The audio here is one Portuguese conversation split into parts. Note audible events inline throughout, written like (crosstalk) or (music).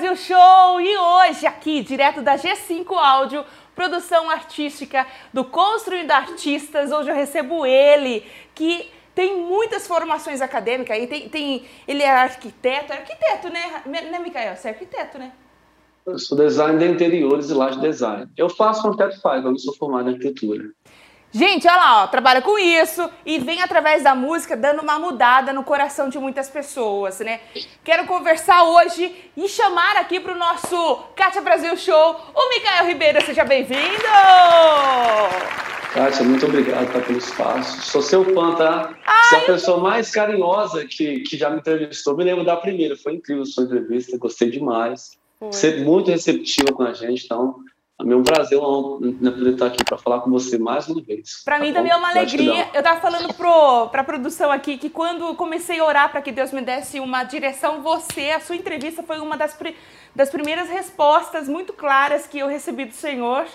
Brasil Show! E hoje, aqui, direto da G5 Áudio, produção artística do Construindo Artistas, hoje eu recebo ele, que tem muitas formações acadêmicas, tem, tem, ele é arquiteto, é arquiteto, né, né, Micael? Você é arquiteto, né? Eu sou designer de interiores e laje design. Eu faço um teto faz, eu não sou formado em arquitetura. Gente, olha lá, ó, trabalha com isso e vem através da música dando uma mudada no coração de muitas pessoas, né? Quero conversar hoje e chamar aqui para o nosso Kátia Brasil Show o Micael Ribeiro. Seja bem-vindo! Kátia, muito obrigado tá, pelo espaço. Sou seu fã, tá? Ai, Você é a pessoa mais carinhosa que, que já me entrevistou. Me lembro da primeira, foi incrível a sua entrevista, gostei demais. Foi. Você é muito receptiva com a gente, então é um prazer né, poder estar aqui para falar com você mais uma vez. Para tá mim bom? também é uma alegria. Eu estava falando para a produção aqui que quando comecei a orar para que Deus me desse uma direção, você, a sua entrevista foi uma das, das primeiras respostas muito claras que eu recebi do Senhor.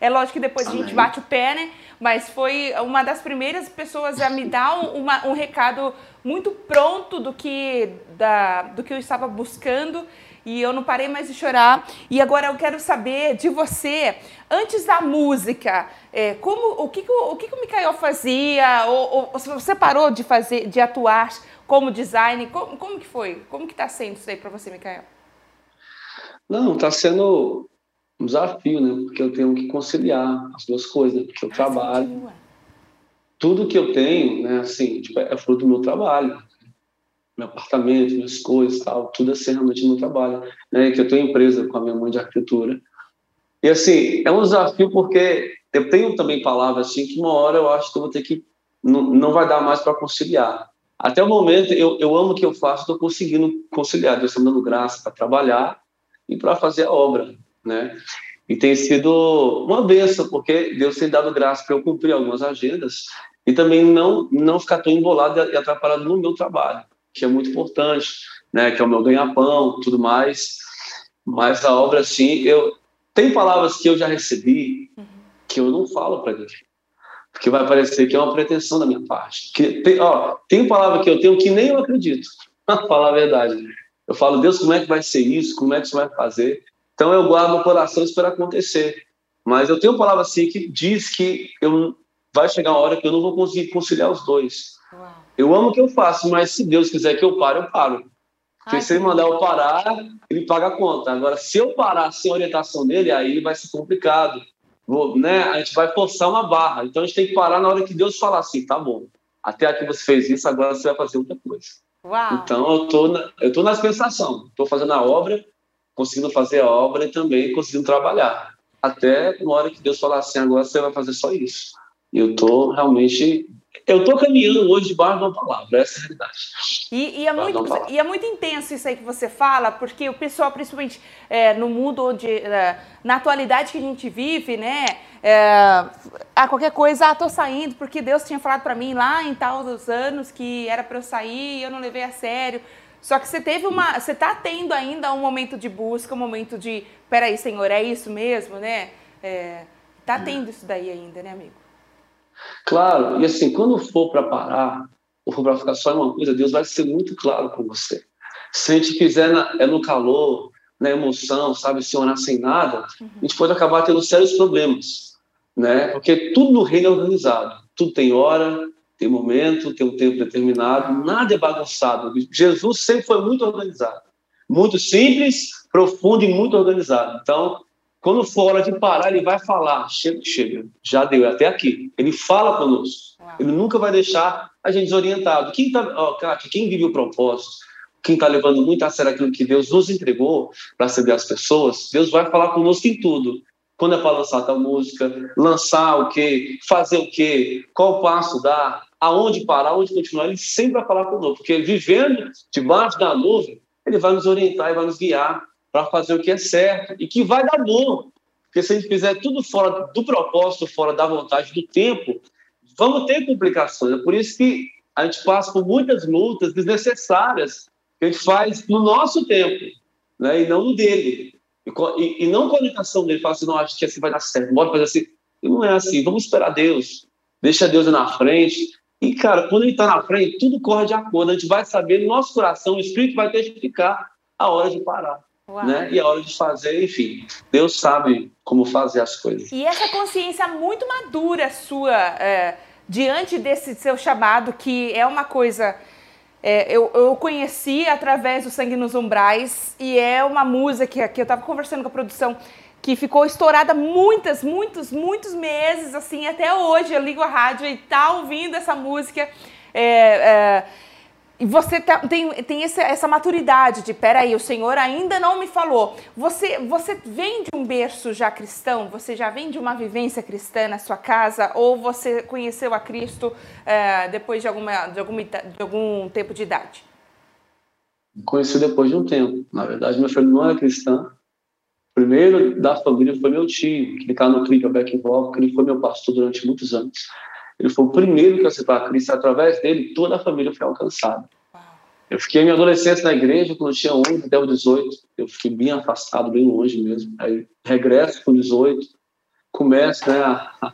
É lógico que depois Amém. a gente bate o pé, né? Mas foi uma das primeiras pessoas a me dar um, uma, um recado muito pronto do que, da, do que eu estava buscando e eu não parei mais de chorar. E agora eu quero saber de você, antes da música, é, como, o, que, que, o que, que o Mikael fazia? Ou, ou, você parou de fazer, de atuar como design? Como, como que foi? Como que está sendo isso aí para você, Mikael? Não, está sendo um desafio, né? Porque eu tenho que conciliar as duas coisas, né? porque eu ah, trabalho. Tudo que eu tenho, né, assim, tipo, é fruto do meu trabalho meu apartamento, minhas coisas, tal, tudo assim realmente no trabalho, né? Que eu tenho empresa com a minha mãe de arquitetura. E assim, é um desafio porque eu tenho também palavras assim que uma hora eu acho que eu vou ter que não, não vai dar mais para conciliar. Até o momento eu, eu amo o que eu faço, estou conseguindo conciliar, Deus está dando graça para trabalhar e para fazer a obra, né? E tem sido uma benção, porque Deus tem dado graça para eu cumprir algumas agendas e também não não ficar tão embolado e atrapalhado no meu trabalho que é muito importante, né? Que é o meu ganha-pão, tudo mais. Mas a obra, assim, eu tem palavras que eu já recebi que eu não falo para ninguém, porque vai parecer que é uma pretensão da minha parte. Que tem, ó, tem palavra que eu tenho que nem eu acredito. (laughs) Para falar a verdade, eu falo Deus, como é que vai ser isso? Como é que você vai fazer? Então eu guardo no coração e espero acontecer. Mas eu tenho palavra assim que diz que eu vai chegar uma hora que eu não vou conseguir conciliar os dois. Uau. Eu amo o que eu faço, mas se Deus quiser que eu pare, eu paro. Porque Ai, se ele mandar eu parar, ele paga a conta. Agora, se eu parar sem orientação dele, aí vai ser complicado. Vou, né? A gente vai forçar uma barra. Então a gente tem que parar na hora que Deus falar assim, tá bom. Até aqui você fez isso, agora você vai fazer outra coisa. Uau. Então eu tô, na, eu tô na dispensação. Estou fazendo a obra, conseguindo fazer a obra e também conseguindo trabalhar. Até na hora que Deus falar assim, agora você vai fazer só isso. E eu tô realmente eu estou caminhando hoje debaixo de uma palavra, essa é a realidade. E, e, é muito, e é muito intenso isso aí que você fala, porque o pessoal, principalmente é, no mundo onde, é, na atualidade que a gente vive, né, ah, qualquer coisa, ah, tô saindo porque Deus tinha falado para mim lá em tal dos anos que era para eu sair e eu não levei a sério. Só que você teve uma, você está tendo ainda um momento de busca, um momento de, peraí, Senhor, é isso mesmo, né? É, tá tendo isso daí ainda, né, amigo? Claro, e assim, quando for para parar, ou for para ficar só em uma coisa, Deus vai ser muito claro com você. Se a gente quiser na, é no calor, na emoção, sabe, se orar sem nada, a gente pode acabar tendo sérios problemas, né? Porque tudo no reino é organizado, tudo tem hora, tem momento, tem um tempo determinado, nada é bagunçado. Jesus sempre foi muito organizado, muito simples, profundo e muito organizado. Então, quando for hora de parar, ele vai falar: chega, chega, já deu, é até aqui. Ele fala conosco. Ele nunca vai deixar a gente desorientado. Quem tá, ó, quem vive o propósito, quem está levando muito a sério aquilo que Deus nos entregou para servir as pessoas, Deus vai falar conosco em tudo. Quando é para lançar tal música, lançar o quê, fazer o quê, qual passo dar, aonde parar, aonde continuar, ele sempre vai falar conosco, porque vivendo debaixo da nuvem, ele vai nos orientar e vai nos guiar para fazer o que é certo e que vai dar bom. Porque se a gente fizer tudo fora do propósito, fora da vontade, do tempo, vamos ter complicações. É por isso que a gente passa por muitas lutas desnecessárias que a gente faz no nosso tempo, né? e não no dele. E, e, e não com a orientação dele, fala assim, não, acho que assim vai dar certo, bora fazer assim. E não é assim, vamos esperar Deus, deixa Deus na frente. E, cara, quando ele está na frente, tudo corre de acordo, a gente vai saber no nosso coração, o Espírito vai testificar a hora de parar. Né? E a hora de fazer, enfim, Deus sabe como fazer as coisas. E essa consciência muito madura sua é, diante desse seu chamado, que é uma coisa. É, eu, eu conheci através do Sangue nos Umbrais e é uma música que, que eu estava conversando com a produção que ficou estourada muitas, muitos, muitos meses, assim, até hoje eu ligo a rádio e tá ouvindo essa música. É, é, e você tá, tem, tem essa, essa maturidade de, peraí, o Senhor ainda não me falou. Você, você vem de um berço já cristão? Você já vem de uma vivência cristã na sua casa? Ou você conheceu a Cristo é, depois de, alguma, de, alguma, de algum tempo de idade? Conheci depois de um tempo. Na verdade, minha família não era cristã. O primeiro da família foi meu tio, que estava no Clica Back Involve, que ele foi meu pastor durante muitos anos. Ele foi o primeiro que aceitou a Cristo. Através dele, toda a família foi alcançada. Eu fiquei minha adolescência na igreja, quando eu tinha 11 até os 18. Eu fiquei bem afastado, bem longe mesmo. Aí regresso com 18, começo né, a,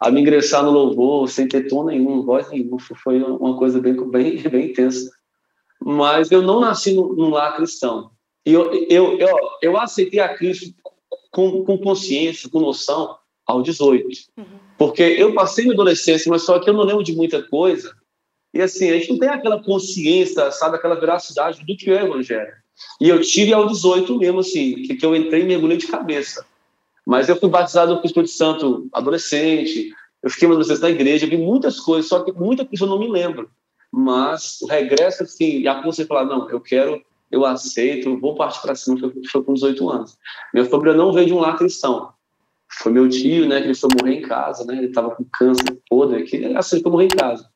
a me ingressar no louvor, sem ter tom nenhum, voz nenhuma. Foi uma coisa bem, bem, bem intensa. Mas eu não nasci num lar cristão. E eu, eu, eu, eu aceitei a Cristo com, com consciência, com noção, aos 18. Uhum. Porque eu passei minha adolescência, mas só que eu não lembro de muita coisa. E assim, a gente não tem aquela consciência, sabe, aquela veracidade do que é o evangelho. E eu tive aos 18 mesmo, assim, que, que eu entrei e mergulhei de cabeça. Mas eu fui batizado com o Espírito Santo adolescente, eu fiquei uma adolescente na igreja, vi muitas coisas, só que muita coisa eu não me lembro. Mas o regresso, assim, e a consciência falar, não, eu quero, eu aceito, vou partir para cima, foi, foi com 18 anos. Minha família não veio de um lar cristão foi meu tio, né, que ele foi morrer em casa, né, ele estava com câncer podre, que assim, foi morrer em casa.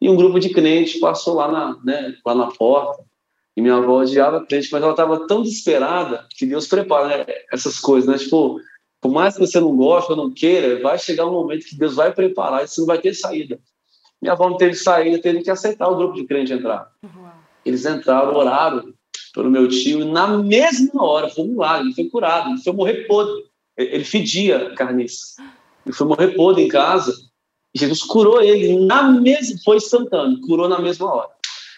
E um grupo de crentes passou lá na, né, lá na porta, e minha avó odiava crente, mas ela estava tão desesperada que Deus prepara né, essas coisas, né, tipo, por mais que você não goste ou não queira, vai chegar um momento que Deus vai preparar e você não vai ter saída. Minha avó não teve saída, teve que aceitar o grupo de crente entrar. Uhum. Eles entraram, oraram pelo meu tio, e na mesma hora, foi um milagre, ele foi curado, ele foi morrer podre. Ele fedia carniça. Ele foi morrer podre em casa. E Jesus curou ele na mesma, foi instantâneo, curou na mesma hora.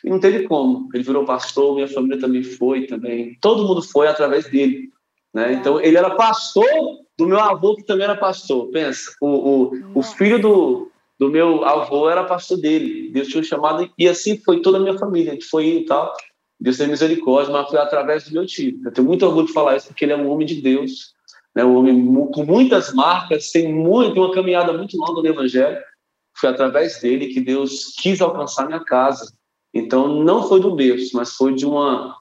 E não teve como. Ele virou pastor, minha família também foi também. Todo mundo foi através dele. Né? Então, ele era pastor do meu avô, que também era pastor. Pensa, o, o, o filho do, do meu avô era pastor dele. Deus tinha chamado, e assim foi toda a minha família. A gente foi indo e tal. Deus tem misericórdia, mas foi através do meu tio. Eu tenho muito orgulho de falar isso, porque ele é um homem de Deus né, um homem com muitas marcas, tem muito, uma caminhada muito longa no Evangelho. Foi através dele que Deus quis alcançar minha casa. Então, não foi do berço, mas foi de uma.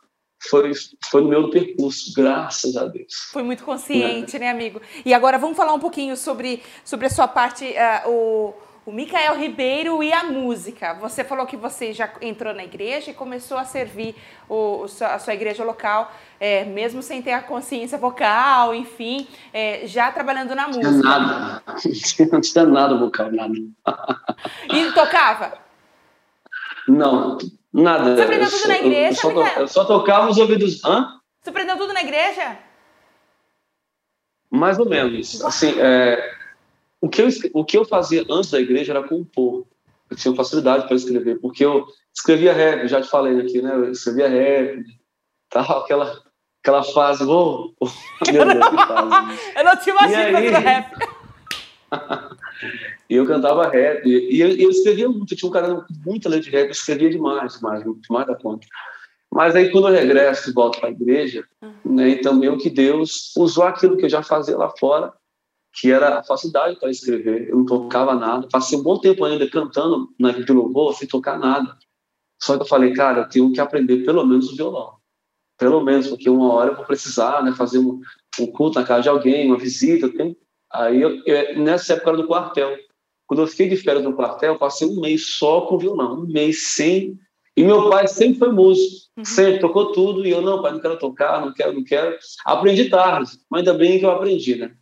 Foi, foi no meu percurso, graças a Deus. Foi muito consciente, né, amigo? E agora vamos falar um pouquinho sobre, sobre a sua parte, uh, o, o Micael Ribeiro e a música. Você falou que você já entrou na igreja e começou a servir o, a sua igreja local, é, mesmo sem ter a consciência vocal, enfim, é, já trabalhando na música. Não tinha nada, (laughs) não tinha nada vocal, nada. E tocava? Não, nada. Você aprendeu tudo na igreja, eu só, eu só tocava os ouvidos... Hã? Você aprendeu tudo na igreja? Mais ou menos. Assim, é, o que, eu, o que eu fazia antes da igreja era compor. Eu tinha facilidade para escrever, porque eu escrevia rap, já te falei aqui, né? Eu escrevia rap, tal, aquela, aquela fase. Oh, (laughs) oh, meu Deus, que fase. (laughs) eu não te imagino fazendo rap. (laughs) e eu cantava rap, e eu, eu escrevia muito, eu tinha um cara com muita letra de rap, eu escrevia demais, demais, demais da conta. Mas aí quando eu regresso e volto para a igreja, uhum. né, então meio que Deus usou aquilo que eu já fazia lá fora que era a facilidade para escrever. Eu não tocava nada. Passei um bom tempo ainda cantando na de louvor sem tocar nada. Só que eu falei, cara, eu tenho que aprender pelo menos o violão. Pelo menos, porque uma hora eu vou precisar né, fazer um, um culto na casa de alguém, uma visita. Tenho... Aí, eu, eu, nessa época era do quartel. Quando eu fiquei de férias no quartel, eu passei um mês só com violão. Um mês sem... E meu pai sempre foi músico. Uhum. Sempre tocou tudo. E eu, não, pai, não quero tocar, não quero, não quero. Aprendi tarde. Mas ainda bem que eu aprendi, né?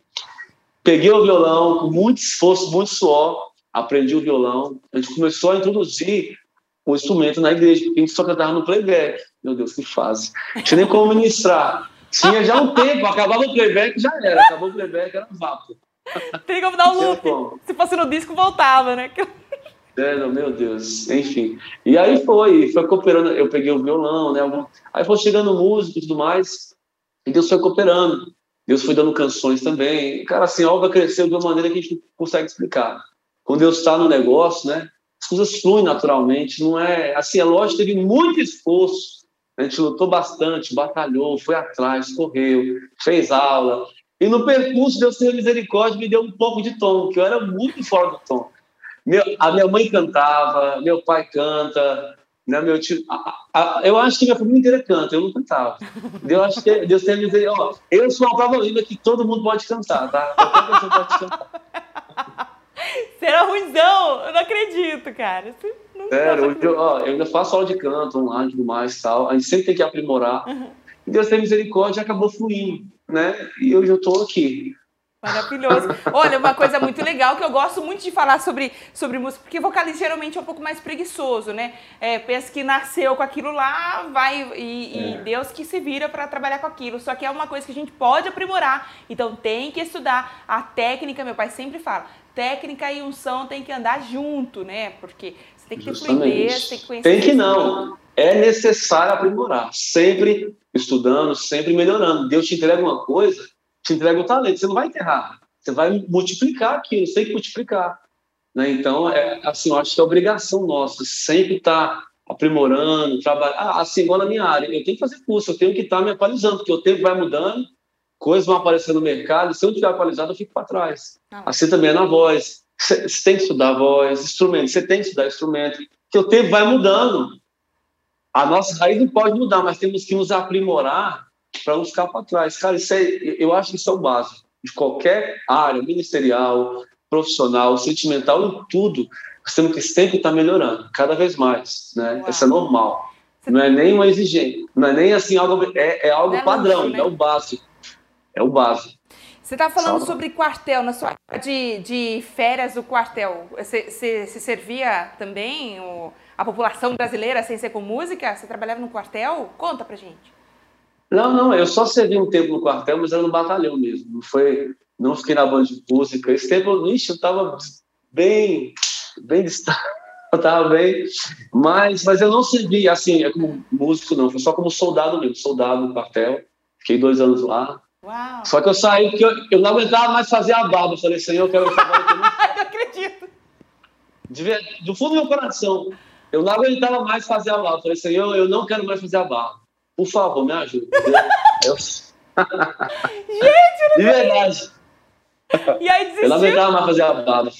Peguei o violão com muito esforço, muito suor, aprendi o violão. A gente começou a introduzir o instrumento na igreja, porque a gente só cantava no playback. Meu Deus, que fase. Não tinha nem como ministrar. Tinha já um tempo, acabava o playback, já era. Acabou o playback, era vapo. Tem como dar um loop. Se fosse no disco, voltava, né? É, não, meu Deus, enfim. E aí foi, foi cooperando, eu peguei o violão, né? Aí foi chegando música e tudo mais. E Deus foi cooperando. Deus foi dando canções também. Cara, assim, a obra cresceu de uma maneira que a gente não consegue explicar. Quando Deus está no negócio, né? As coisas fluem naturalmente. Não é assim, é lógico, teve muito esforço. A gente lutou bastante, batalhou, foi atrás, correu, fez aula. E no percurso, Deus teve misericórdia me deu um pouco de tom, que eu era muito fora do tom. Meu, a minha mãe cantava, meu pai canta, né, meu tio, a, a, eu acho que minha família inteira canta, eu não cantava. Eu acho que Deus tem a dizer, ó, eu sou uma prova linda que todo mundo pode cantar, tá? Qualquer pessoa pode cantar. (laughs) Será ruizão? Eu não acredito, cara. Não Sério, eu, ó, eu ainda faço aula de canto online e tudo mais tal. A gente sempre tem que aprimorar. Uhum. Deus tem misericórdia acabou fluindo, né? E hoje eu tô aqui. Maravilhoso. Olha, uma coisa muito legal que eu gosto muito de falar sobre, sobre música, porque vocalista geralmente é um pouco mais preguiçoso, né? É, pensa que nasceu com aquilo lá, vai e, é. e Deus que se vira para trabalhar com aquilo. Só que é uma coisa que a gente pode aprimorar, então tem que estudar a técnica. Meu pai sempre fala, técnica e unção tem que andar junto, né? Porque você tem que ter fluidez, tem que conhecer. Tem que não. É necessário aprimorar, sempre estudando, sempre melhorando. Deus te entrega uma coisa te entrega o talento, você não vai enterrar, você vai multiplicar aquilo, você tem que multiplicar. Né? Então, é, assim, eu acho que é obrigação nossa sempre estar tá aprimorando, trabalhar. Ah, assim, igual na minha área, eu tenho que fazer curso, eu tenho que estar tá me atualizando, porque o tempo vai mudando, coisas vão aparecendo no mercado, se eu não estiver atualizado, eu fico para trás. Assim também é na voz. Você tem que estudar voz, instrumento, você tem que estudar instrumento, porque o tempo vai mudando. A nossa raiz não pode mudar, mas temos que nos aprimorar para não ficar para trás. Cara, isso é, eu acho que isso é o básico de qualquer área, ministerial, profissional, sentimental, em tudo. Nós temos que sempre estar melhorando, cada vez mais, né? Uau. Isso é normal. Não é nem uma exigência, não é nem assim algo, é, é algo é padrão, né? é o básico. É o básico. Você está falando Salve. sobre quartel, na sua de, de férias do quartel. Você, você, você servia também o, a população brasileira sem ser com música? Você trabalhava no quartel? Conta pra gente. Não, não, eu só servi um tempo no quartel, mas era no batalhão mesmo. Não foi, não fiquei na banda de música. Esse tempo, ixi, eu estava bem, bem distante. (laughs) Eu estava bem, mas, mas eu não servi assim, é como músico, não, foi só como soldado mesmo, soldado no quartel. Fiquei dois anos lá. Uau. Só que eu saí porque eu, eu não aguentava mais fazer a barba. Eu falei, Senhor, eu quero trabalhar aqui. (laughs) não acredito. De, do fundo do meu coração, eu não aguentava mais fazer a barba. Eu falei, Senhor, eu não quero mais fazer a barba. Por favor, me ajude. (laughs) Eu... Gente, De verdade. E aí desistiu? Eu não aguentava mais fazer a barba.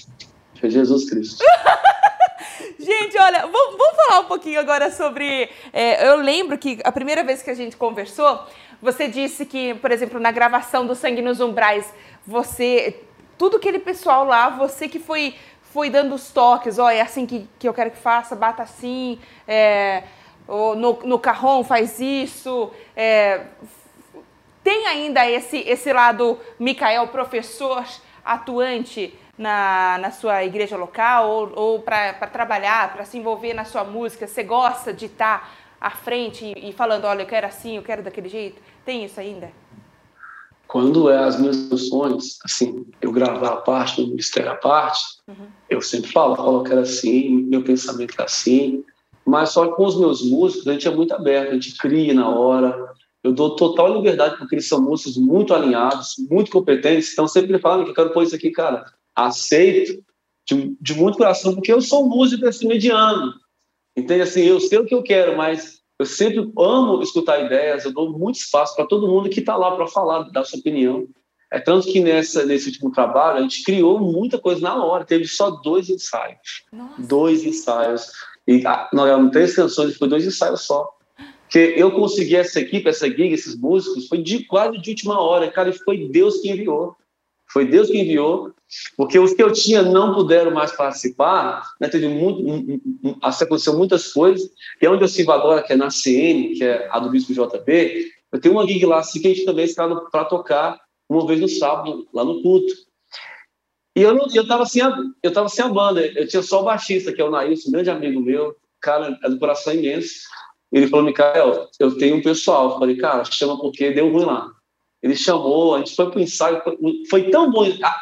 Foi Jesus Cristo. (laughs) Gente, olha, vamos, vamos, falar um pouquinho agora sobre. É, eu lembro que a primeira vez que a gente conversou, você disse que, por exemplo, na gravação do Sangue nos Umbrais, você. Tudo aquele pessoal lá, você que foi, foi dando os toques, ó, é assim que, que eu quero que faça, bata assim. É, no, no carrom faz isso. É, tem ainda esse, esse lado, Micael, professor atuante na, na sua igreja local ou, ou para trabalhar, para se envolver na sua música? Você gosta de estar à frente e, e, falando, olha, eu quero assim, eu quero daquele jeito? Tem isso ainda? Quando é as minhas canções, assim, eu gravar a parte, o ministério à parte, uhum. eu sempre falo, falo que era assim, meu pensamento é assim, mas só que com os meus músicos, a gente é muito aberto, a gente cria na hora. Eu dou total liberdade porque eles são músicos muito alinhados, muito competentes. Então, sempre falam que eu quero pôr isso aqui, cara. Aceito de, de muito coração, porque eu sou um músico assim, mediano. Entende? Assim, eu sei o que eu quero, mas eu sempre amo escutar ideias, eu dou muito espaço para todo mundo que está lá para falar, dar sua opinião. É tanto que nessa, nesse último trabalho a gente criou muita coisa na hora, teve só dois ensaios. Nossa. Dois ensaios. E nós gravamos três canções, foi dois ensaios só. Porque eu consegui essa equipe, essa gig, esses músicos, foi de quase de última hora, cara, e foi Deus que enviou. Foi Deus que enviou, porque os que eu tinha não puderam mais participar, né, teve muito, aconteceu muitas coisas, e é onde eu sirvo agora, que é na CN, que é a do Bispo JB, eu tenho uma gig lá, assim, que a gente também está para tocar uma vez no sábado, lá no culto. E eu, não, eu, tava sem a, eu tava sem a banda, eu tinha só o baixista, que é o Nailson, um grande amigo meu, cara, é do coração imenso. Ele falou, Micael, eu tenho um pessoal. Eu falei, cara, chama porque deu ruim lá. Ele chamou, a gente foi pro ensaio, foi, foi tão bom. A,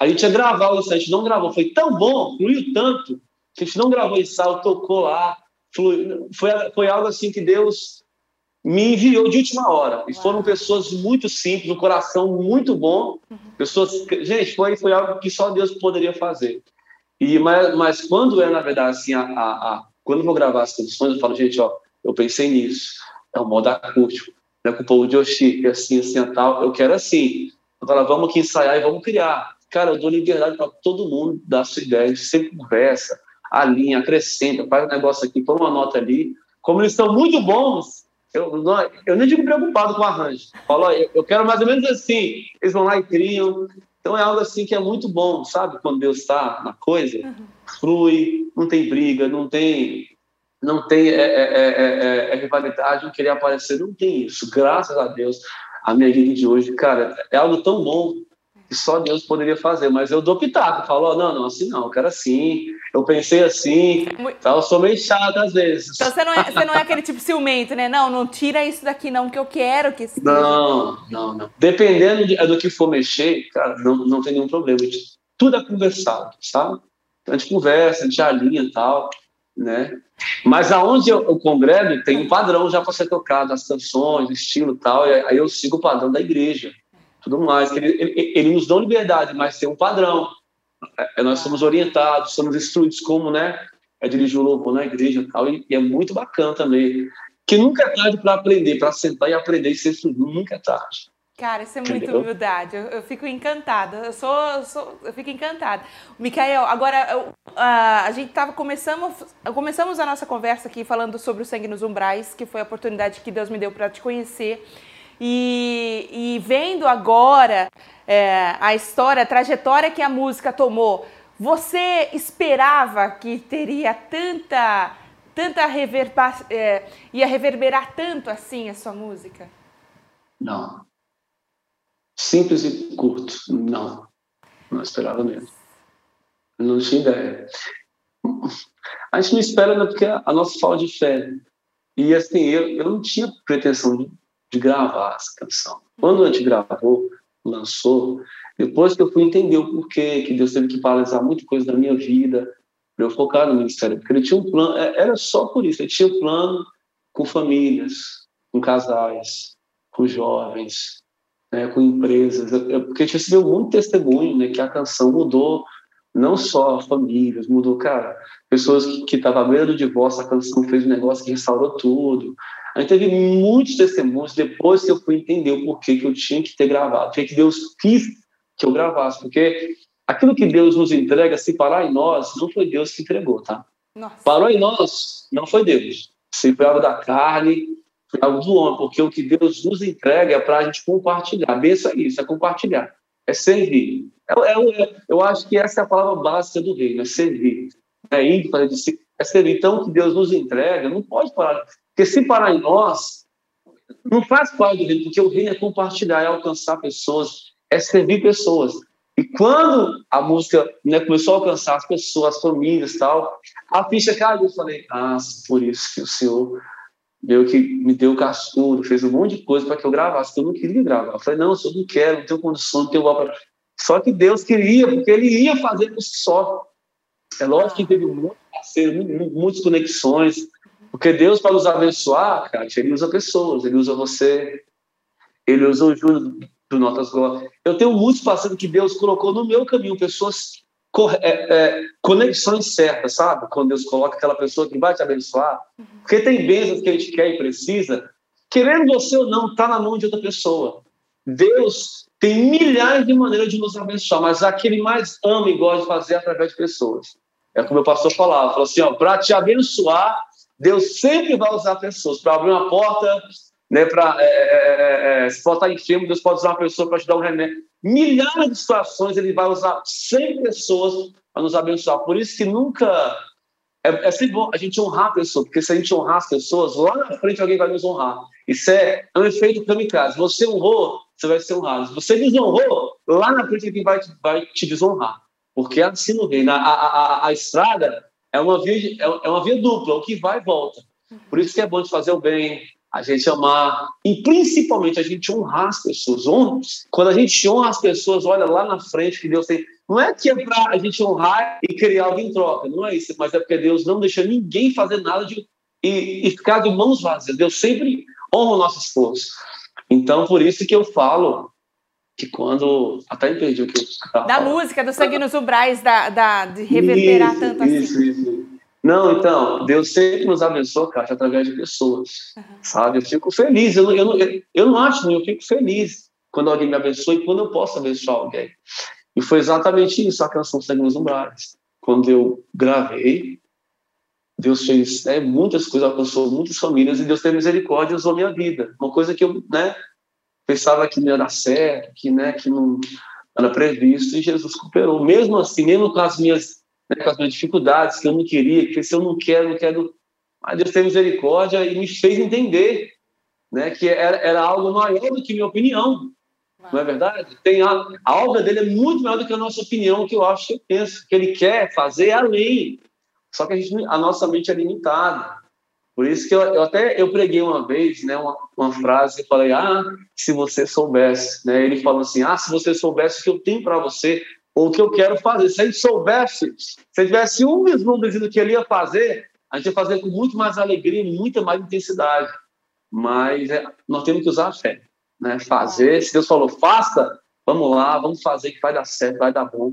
a gente ia gravar o ensaio, a gente não gravou, foi tão bom, fluiu tanto, que a gente não gravou o ensaio, tocou lá, fluiu, foi, foi algo assim que Deus me enviou de última hora. E foram pessoas muito simples, um coração muito bom. Pessoas, gente, foi, foi algo que só Deus poderia fazer. E mas, mas quando é na verdade assim, a, a, a, quando eu vou gravar as canções, eu falo, gente, ó, eu pensei nisso. É um modo acústico, né, com o povo de Oxi, assim, assim, tal. Eu quero assim. Eu falo, vamos aqui ensaiar e vamos criar. Cara, eu dou liberdade para todo mundo dar sua ideia, sempre conversa, alinha, acrescenta, faz um negócio aqui, põe uma nota ali. Como eles estão muito bons, eu, não, eu nem digo preocupado com o arranjo. Falo, eu, eu quero mais ou menos assim. Eles vão lá e criam. Então é algo assim que é muito bom, sabe? Quando Deus está na coisa, uhum. flui, não tem briga, não tem não tem é, é, é, rivalidade, não querer aparecer, não tem isso. Graças a Deus, a minha vida de hoje, cara, é algo tão bom que só Deus poderia fazer. Mas eu dou pitaco, falo, oh, não, não, assim não, eu quero assim, eu pensei assim, Muito... Tá, eu sou meio chato às vezes. Então você não, é, você não é aquele tipo ciumento, né? Não, não tira isso daqui não, que eu quero que. Não, não, não. Dependendo de, do que for mexer, cara, não, não tem nenhum problema. Tudo é conversado, sabe? A gente conversa, a gente alinha e tal, né? Mas aonde eu, eu congrego, tem um padrão já para ser tocado, as canções, estilo e tal, e aí eu sigo o padrão da igreja tudo mais. Ele, ele, ele nos dá liberdade, mas tem um padrão. É, nós somos orientados, somos instruídos como, né? É dirigir o louvor na igreja e tal, e, e é muito bacana também. Que nunca é tarde para aprender, para sentar e aprender e ser instruído, nunca é tarde. Cara, isso é muita humildade. Eu, eu, fico encantada. Eu sou, eu sou, eu fico encantada. Micael, agora eu, uh, a gente tava começamos, começamos a nossa conversa aqui falando sobre o sangue nos umbrais, que foi a oportunidade que Deus me deu para te conhecer. E, e vendo agora é, a história, a trajetória que a música tomou, você esperava que teria tanta, tanta reverber, é, ia reverberar tanto assim a sua música? Não. Simples e curto, não. Não esperava mesmo. Não tinha ideia. A gente não espera né, porque a nossa falta de fé. E assim, eu, eu não tinha pretensão de de gravar essa canção. Quando a gente gravou, lançou, depois que eu fui entender o porquê, que Deus teve que paralisar muita coisa da minha vida, para eu focar no ministério, porque ele tinha um plano, é, era só por isso, ele tinha um plano com famílias, com casais, com jovens, né, com empresas, porque a gente recebeu muito testemunho, né, que a canção mudou não só famílias, mudou, cara, pessoas que estavam à beira do divórcio, a canção fez um negócio que restaurou tudo, a gente teve muitos testemunhos depois que eu fui entender o porquê que eu tinha que ter gravado, o que Deus quis que eu gravasse, porque aquilo que Deus nos entrega, se parar em nós, não foi Deus que entregou, tá? Nossa. Parou em nós, não foi Deus. Se foi algo da carne, foi algo do homem, porque o que Deus nos entrega é para a gente compartilhar. Bença é isso, é compartilhar, é servir. É, é, é, eu acho que essa é a palavra básica do reino, é servir. É ir fazer é servir. Então, o que Deus nos entrega não pode parar. Porque se parar em nós, não faz parte do reino, porque o reino é compartilhar, é alcançar pessoas, é servir pessoas. E quando a música né, começou a alcançar as pessoas, as famílias e tal, a ficha caiu. Eu falei, ah, por isso que o Senhor deu que me deu o cascudo, fez um monte de coisa para que eu gravasse, que eu não queria gravar. Eu falei, não, eu não quero, não tenho condição, não tenho para. Só que Deus queria, porque Ele ia fazer por si só. É lógico que teve muitos parceiros, muitas conexões, porque Deus, para nos abençoar, cara, ele usa pessoas, ele usa você, ele usa o Júlio do Notas Glória. Eu tenho muitos parceiros que Deus colocou no meu caminho, pessoas, é, é, conexões certas, sabe? Quando Deus coloca aquela pessoa que vai te abençoar. Porque tem bênçãos que a gente quer e precisa, querendo você ou não, está na mão de outra pessoa. Deus tem milhares de maneiras de nos abençoar, mas a que ele mais ama e gosta de fazer é através de pessoas. É como o pastor falava, falou assim, ó, para te abençoar, Deus sempre vai usar pessoas para abrir uma porta, né, para é é, é, é, se for estar enfermo, Deus pode usar uma pessoa para te dar um remédio. Milhares de situações ele vai usar 100 pessoas para nos abençoar. Por isso que nunca é, é sempre bom a gente honrar a pessoa, porque se a gente honrar as pessoas, lá na frente alguém vai nos honrar. Isso é, é um efeito kamikaze. Você honrou, você vai ser honrado. Se você desonrou, lá na frente alguém vai, vai te desonrar. Porque é assim no reino. A, a, a, a estrada é uma via, é, é uma via dupla, o que vai e volta. Por isso que é bom de fazer o bem, a gente amar e principalmente a gente honrar as pessoas. Quando a gente honra as pessoas, olha lá na frente que Deus tem. Não é que é para a gente honrar e querer algo em troca, não é isso, mas é porque Deus não deixa ninguém fazer nada de, e, e ficar de mãos vazias. Deus sempre honra o nosso. Então, por isso que eu falo que quando. Até entendi o que eu Da falando. música, do sangue nos umbrais, da, da, de reverberar isso, tanto isso, assim. Isso, isso. Não, então, Deus sempre nos abençoa, Kátia, através de pessoas, uhum. sabe? Eu fico feliz, eu, eu, eu, eu não acho, eu fico feliz quando alguém me abençoa e quando eu posso abençoar alguém. E foi exatamente isso a canção Sangue nos Umbrais. Quando eu gravei, Deus fez né, muitas coisas, alcançou muitas famílias e Deus teve misericórdia e usou minha vida. Uma coisa que eu né, pensava que não ia dar certo, que, né, que não era previsto, e Jesus cooperou. Mesmo assim, mesmo com as minhas, né, com as minhas dificuldades, que eu não queria, que se eu não quero, não quero. Mas Deus teve misericórdia e me fez entender né, que era, era algo maior do que minha opinião. Não é verdade? Tem a, a obra dele é muito maior do que a nossa opinião, que eu acho que eu penso, que ele quer fazer além. Só que a, gente, a nossa mente é limitada. Por isso que eu, eu até eu preguei uma vez, né, uma, uma frase, eu falei, ah, se você soubesse, né? Ele falou assim, ah, se você soubesse o que eu tenho para você, ou o que eu quero fazer. Se a gente soubesse, se tivesse um vislumbre do que ele ia fazer, a gente ia fazer com muito mais alegria e muita mais intensidade. Mas é, nós temos que usar a fé, né? Fazer. Se Deus falou, faça, vamos lá, vamos fazer que vai dar certo, vai dar bom.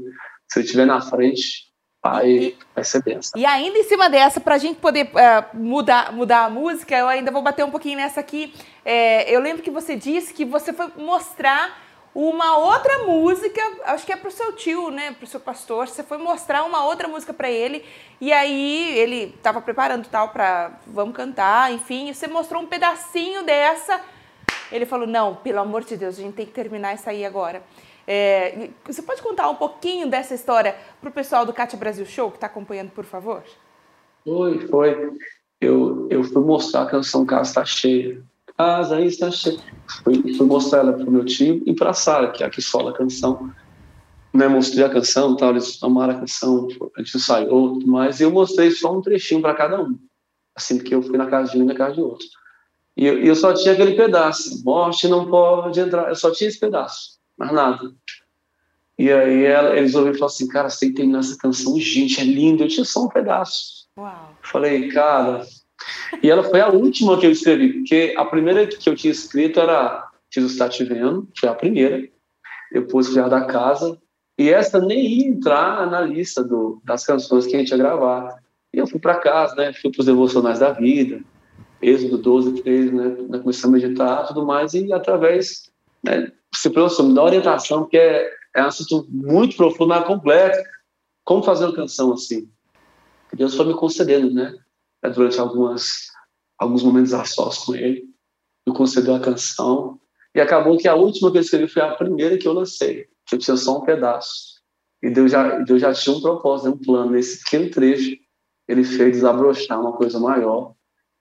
Se ele estiver na frente, vai, e, vai ser benção. E ainda em cima dessa, para a gente poder uh, mudar, mudar a música, eu ainda vou bater um pouquinho nessa aqui. É, eu lembro que você disse que você foi mostrar uma outra música, acho que é para o seu tio, né, para o seu pastor. Você foi mostrar uma outra música para ele e aí ele estava preparando tal para vamos cantar, enfim. E você mostrou um pedacinho dessa. Ele falou não, pelo amor de Deus, a gente tem que terminar isso aí agora. É, você pode contar um pouquinho dessa história para o pessoal do Cátia Brasil Show que está acompanhando, por favor? Foi, foi. Eu, eu fui mostrar a canção Casa Está Cheia. Casa está cheia. Fui, fui mostrar ela para o meu tio e para a Sara, que é a que sola a canção. Né, mostrei a canção, tal, eles amaram a canção, a gente ensaiou, mas eu mostrei só um trechinho para cada um. Assim, que eu fui na casa de um e na casa de outro. E eu, eu só tinha aquele pedaço. Morte não pode entrar. Eu só tinha esse pedaço mais nada. E aí ela, eles ouviram e falaram assim, cara, você tem que terminar essa canção, gente, é linda. Eu tinha só um pedaço. Uau. Falei, cara. E ela foi a última que eu escrevi, porque a primeira que eu tinha escrito era Jesus está te vendo, foi a primeira. Depois a da casa. E essa nem ia entrar na lista do, das canções que a gente ia gravar. E eu fui para casa, né? Fui para os devocionais da vida, Êxodo 12, 13, né? Comecei a meditar tudo mais, e através né, se me dá orientação, porque é, é um assunto muito profundo, mas complexo. Como fazer uma canção assim? Deus foi me concedendo, né? É, durante algumas, alguns momentos a sós com ele, me concedeu a canção. E acabou que a última que eu escrevi foi a primeira que eu lancei, que tinha só um pedaço. E Deus já, Deus já tinha um propósito, um plano. Nesse pequeno trecho, ele fez desabrochar uma coisa maior.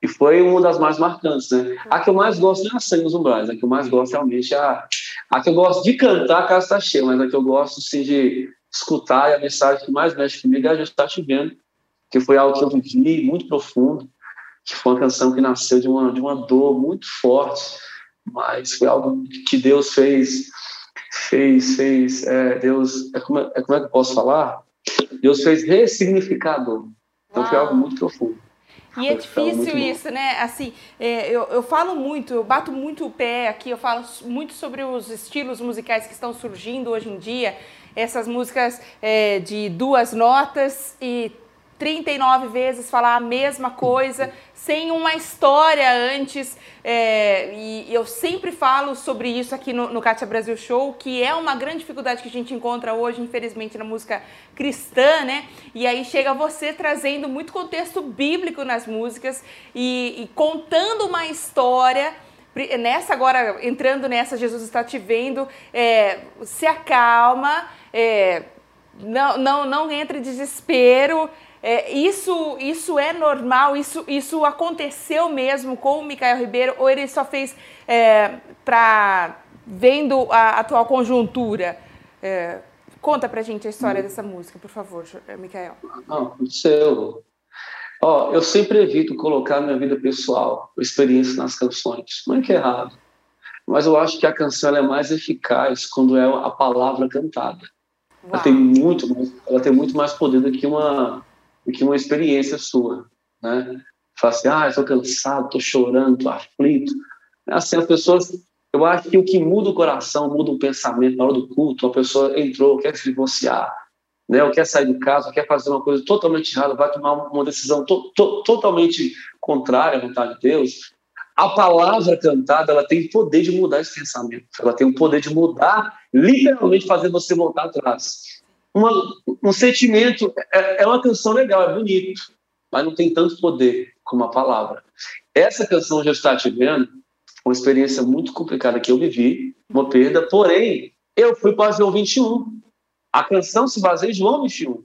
E foi uma das mais marcantes, né? A que eu mais gosto não é a Sangue nos Umbrais, a que eu mais gosto realmente é a, a que eu gosto de cantar, a casa está cheia, mas a que eu gosto, sim, de escutar e a mensagem que mais mexe comigo é a gente está te vendo, que foi algo que eu vivi muito profundo, que foi uma canção que nasceu de uma, de uma dor muito forte, mas foi algo que Deus fez, fez, fez, é, Deus, é como, é como é que eu posso falar? Deus fez ressignificar a dor. Então Uau. foi algo muito profundo. E é difícil isso, né? Assim, é, eu, eu falo muito, eu bato muito o pé aqui, eu falo muito sobre os estilos musicais que estão surgindo hoje em dia. Essas músicas é, de duas notas e 39 vezes falar a mesma coisa, sem uma história antes. É, e eu sempre falo sobre isso aqui no, no Brasil Show, que é uma grande dificuldade que a gente encontra hoje, infelizmente, na música cristã, né? E aí chega você trazendo muito contexto bíblico nas músicas e, e contando uma história nessa agora, entrando nessa, Jesus está te vendo, é, se acalma, é, não, não, não entre em desespero, é, isso, isso é normal? Isso, isso aconteceu mesmo com o Micael Ribeiro ou ele só fez é, para vendo a atual conjuntura? É, conta pra gente a história hum. dessa música, por favor, é, Micael. Não, aconteceu. Ó, eu sempre evito colocar minha vida pessoal, experiência nas canções. Não é que é errado. Mas eu acho que a canção é mais eficaz quando é a palavra cantada. Ela tem muito, ela tem muito mais poder do que uma do que uma experiência sua, né? Fala assim, ah, estou cansado, estou chorando, estou aflito. Assim, as pessoas, eu acho que o que muda o coração, muda o pensamento na hora do culto, a pessoa entrou, quer se divorciar, né, ou quer sair de casa, quer fazer uma coisa totalmente errada, vai tomar uma decisão to, to, totalmente contrária à vontade de Deus, a palavra cantada ela tem o poder de mudar esse pensamento, ela tem o poder de mudar, literalmente fazer você voltar atrás. Uma, um sentimento, é, é uma canção legal, é bonito, mas não tem tanto poder como a palavra. Essa canção já está te vendo, uma experiência muito complicada que eu vivi, uma perda, porém, eu fui para João 21. A canção se baseia em João 21.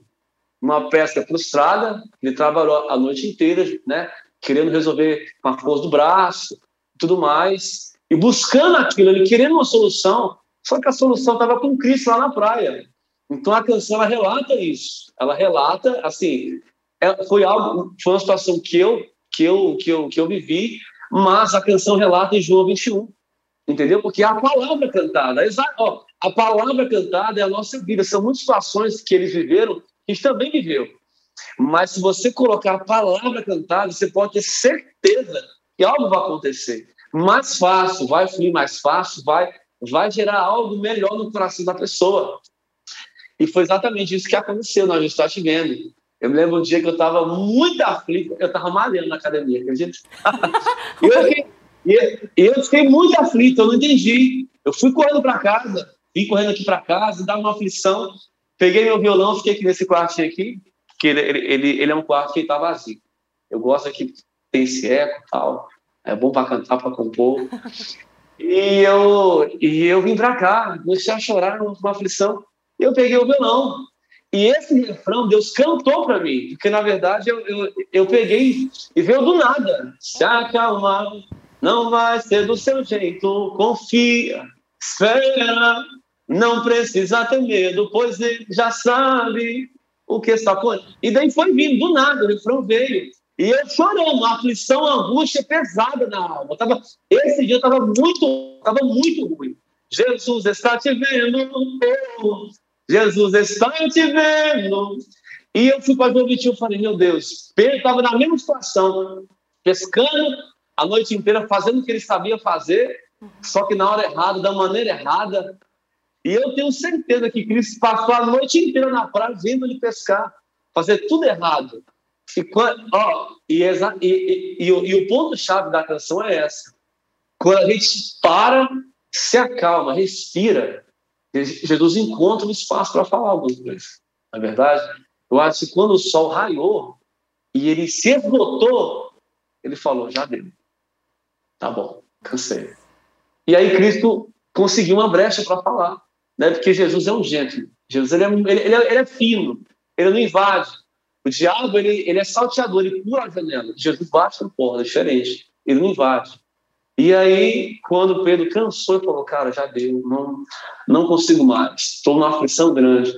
Uma peça frustrada, ele trabalhou a noite inteira, né, querendo resolver com a força do braço, tudo mais, e buscando aquilo, ele querendo uma solução, só que a solução estava com Cristo lá na praia. Então a canção ela relata isso. Ela relata, assim, é, foi algo, foi uma situação que eu que eu que eu que eu vivi, mas a canção relata em João 21. Entendeu? Porque a palavra cantada, ó, a palavra cantada é a nossa vida. São muitas situações que eles viveram que também viveu. Mas se você colocar a palavra cantada, você pode ter certeza que algo vai acontecer. Mais fácil, vai fluir mais fácil, vai, vai gerar algo melhor no coração da pessoa. E foi exatamente isso que aconteceu, nós estamos vendo. Eu me lembro um dia que eu estava muito aflito, eu estava malhando na academia, acredita? (laughs) e, eu, e, eu fiquei muito aflito, eu não entendi. Eu fui correndo para casa, vim correndo aqui para casa, dava uma aflição, peguei meu violão, fiquei aqui nesse quartinho aqui, que ele, ele, ele é um quarto que está vazio. Eu gosto aqui, tem esse eco e tal, é bom para cantar, para compor. (laughs) E eu, e eu vim para cá, comecei a chorar uma aflição eu peguei o violão. E esse refrão Deus cantou para mim, porque na verdade eu, eu, eu peguei e veio do nada. Se acalmar, não vai ser do seu jeito, confia, espera, não precisa ter medo, pois ele já sabe o que está com E daí foi vindo do nada, o refrão veio. E eu chorando, a aflição, angústia pesada na alma. Tava, esse dia estava muito, tava muito ruim. Jesus está te vendo, oh, Jesus está te vendo. E eu fui para o objetivo e falei, meu Deus, Pedro estava na mesma situação, pescando a noite inteira, fazendo o que ele sabia fazer, só que na hora errada, da maneira errada. E eu tenho certeza que Cristo passou a noite inteira na praia vendo ele pescar, fazer tudo errado. E, ó, e, e, e, e o ponto-chave da canção é essa. Quando a gente para, se acalma, respira, Jesus encontra um espaço para falar algumas coisas. Na é verdade, eu acho que quando o sol raiou e ele se esgotou, ele falou: já deu. Tá bom, cansei. E aí Cristo conseguiu uma brecha para falar, né? porque Jesus é um gentleman. Jesus ele é, ele, é, ele é fino, ele não invade. O diabo ele, ele é salteador, ele pula a janela. Jesus bate na porta, é diferente. Ele não invade. E aí, quando Pedro cansou e falou, cara, já deu, não, não consigo mais, estou numa aflição grande.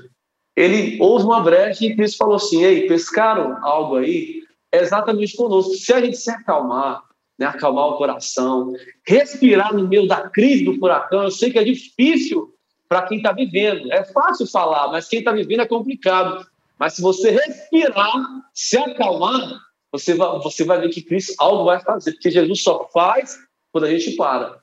Ele houve uma brecha e Cristo falou assim, ei, pescaram algo aí, exatamente conosco. Se a gente se acalmar, né, acalmar o coração, respirar no meio da crise do furacão, eu sei que é difícil para quem está vivendo. É fácil falar, mas quem está vivendo é complicado. Mas se você respirar, se acalmar, você vai, você vai ver que Cristo algo vai fazer, porque Jesus só faz quando a gente para.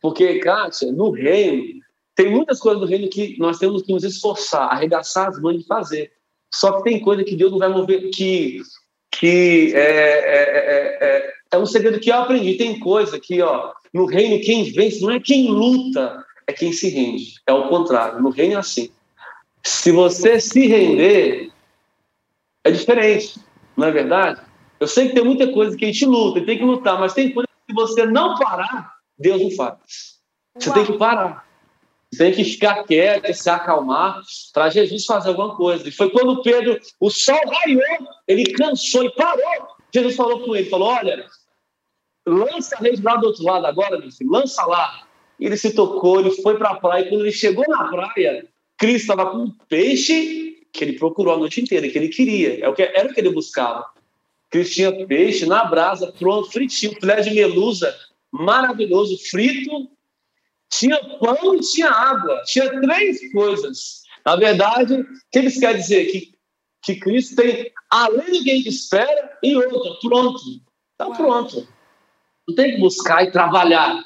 Porque, Kátia, no reino, tem muitas coisas do reino que nós temos que nos esforçar, arregaçar as mãos de fazer. Só que tem coisa que Deus não vai mover, que, que é, é, é, é, é um segredo que eu aprendi. Tem coisa que, ó, no reino, quem vence não é quem luta, é quem se rende. É o contrário. No reino é assim. Se você se render, é diferente, não é verdade? Eu sei que tem muita coisa que a gente luta, tem que lutar, mas tem coisa se você não parar, Deus não faz. Você Uau. tem que parar. Você tem que ficar quieto, se acalmar, para Jesus fazer alguma coisa. E foi quando Pedro, o sol raiou, ele cansou e parou. Jesus falou com ele, falou, olha, lança a rede lá do outro lado agora, meu filho, lança lá. E ele se tocou, ele foi para a praia, e quando ele chegou na praia, Cristo estava com um peixe que ele procurou a noite inteira, que ele queria, é era o que ele buscava. Cristo tinha peixe na brasa, pronto, fritinho, filé de melusa, maravilhoso, frito. Tinha pão e tinha água. Tinha três coisas. Na verdade, o que eles querem dizer? Que, que Cristo tem, além do que a gente espera, e outra, pronto. Está pronto. Não tem que buscar e trabalhar.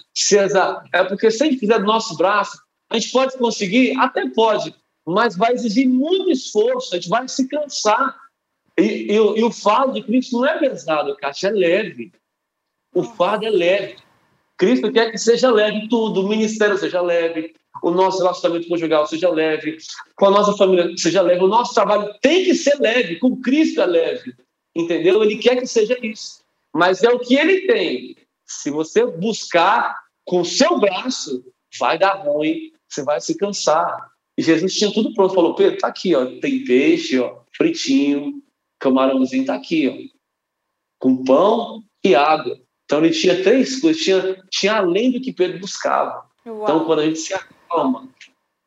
É porque se a gente fizer do nosso braço, a gente pode conseguir? Até pode, mas vai exigir muito esforço, a gente vai se cansar. E, o fardo de Cristo não é pesado, Cátia, é leve. O fardo é leve. Cristo quer que seja leve tudo, o ministério seja leve, o nosso relacionamento conjugal seja leve, com a nossa família seja leve, o nosso trabalho tem que ser leve, com Cristo é leve, entendeu? Ele quer que seja isso, mas é o que ele tem. Se você buscar com o seu braço, vai dar ruim, você vai se cansar. E Jesus tinha tudo pronto, falou: Pedro, tá aqui, ó, tem peixe, ó, fritinho, camarãozinho tá aqui, ó, com pão e água. Então ele tinha três coisas, tinha, tinha além do que Pedro buscava. Uau. Então quando a gente se acalma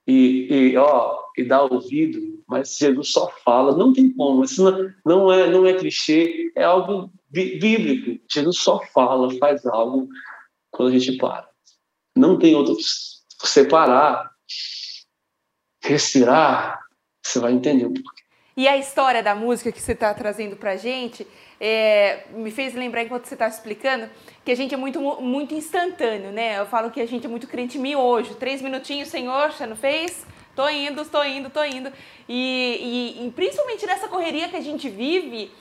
e, e, ó, e dá ouvido, mas Jesus só fala, não tem como, isso não, não, é, não é clichê, é algo bíblico. Jesus só fala, faz algo quando a gente para. Não tem outro. Você parar, respirar, você vai entender o porquê. E a história da música que você está trazendo para a gente é, me fez lembrar, enquanto você está explicando, que a gente é muito, muito instantâneo, né? Eu falo que a gente é muito crente miojo. Três minutinhos, Senhor, você não fez? Tô indo, tô indo, tô indo. E, e, e principalmente nessa correria que a gente vive,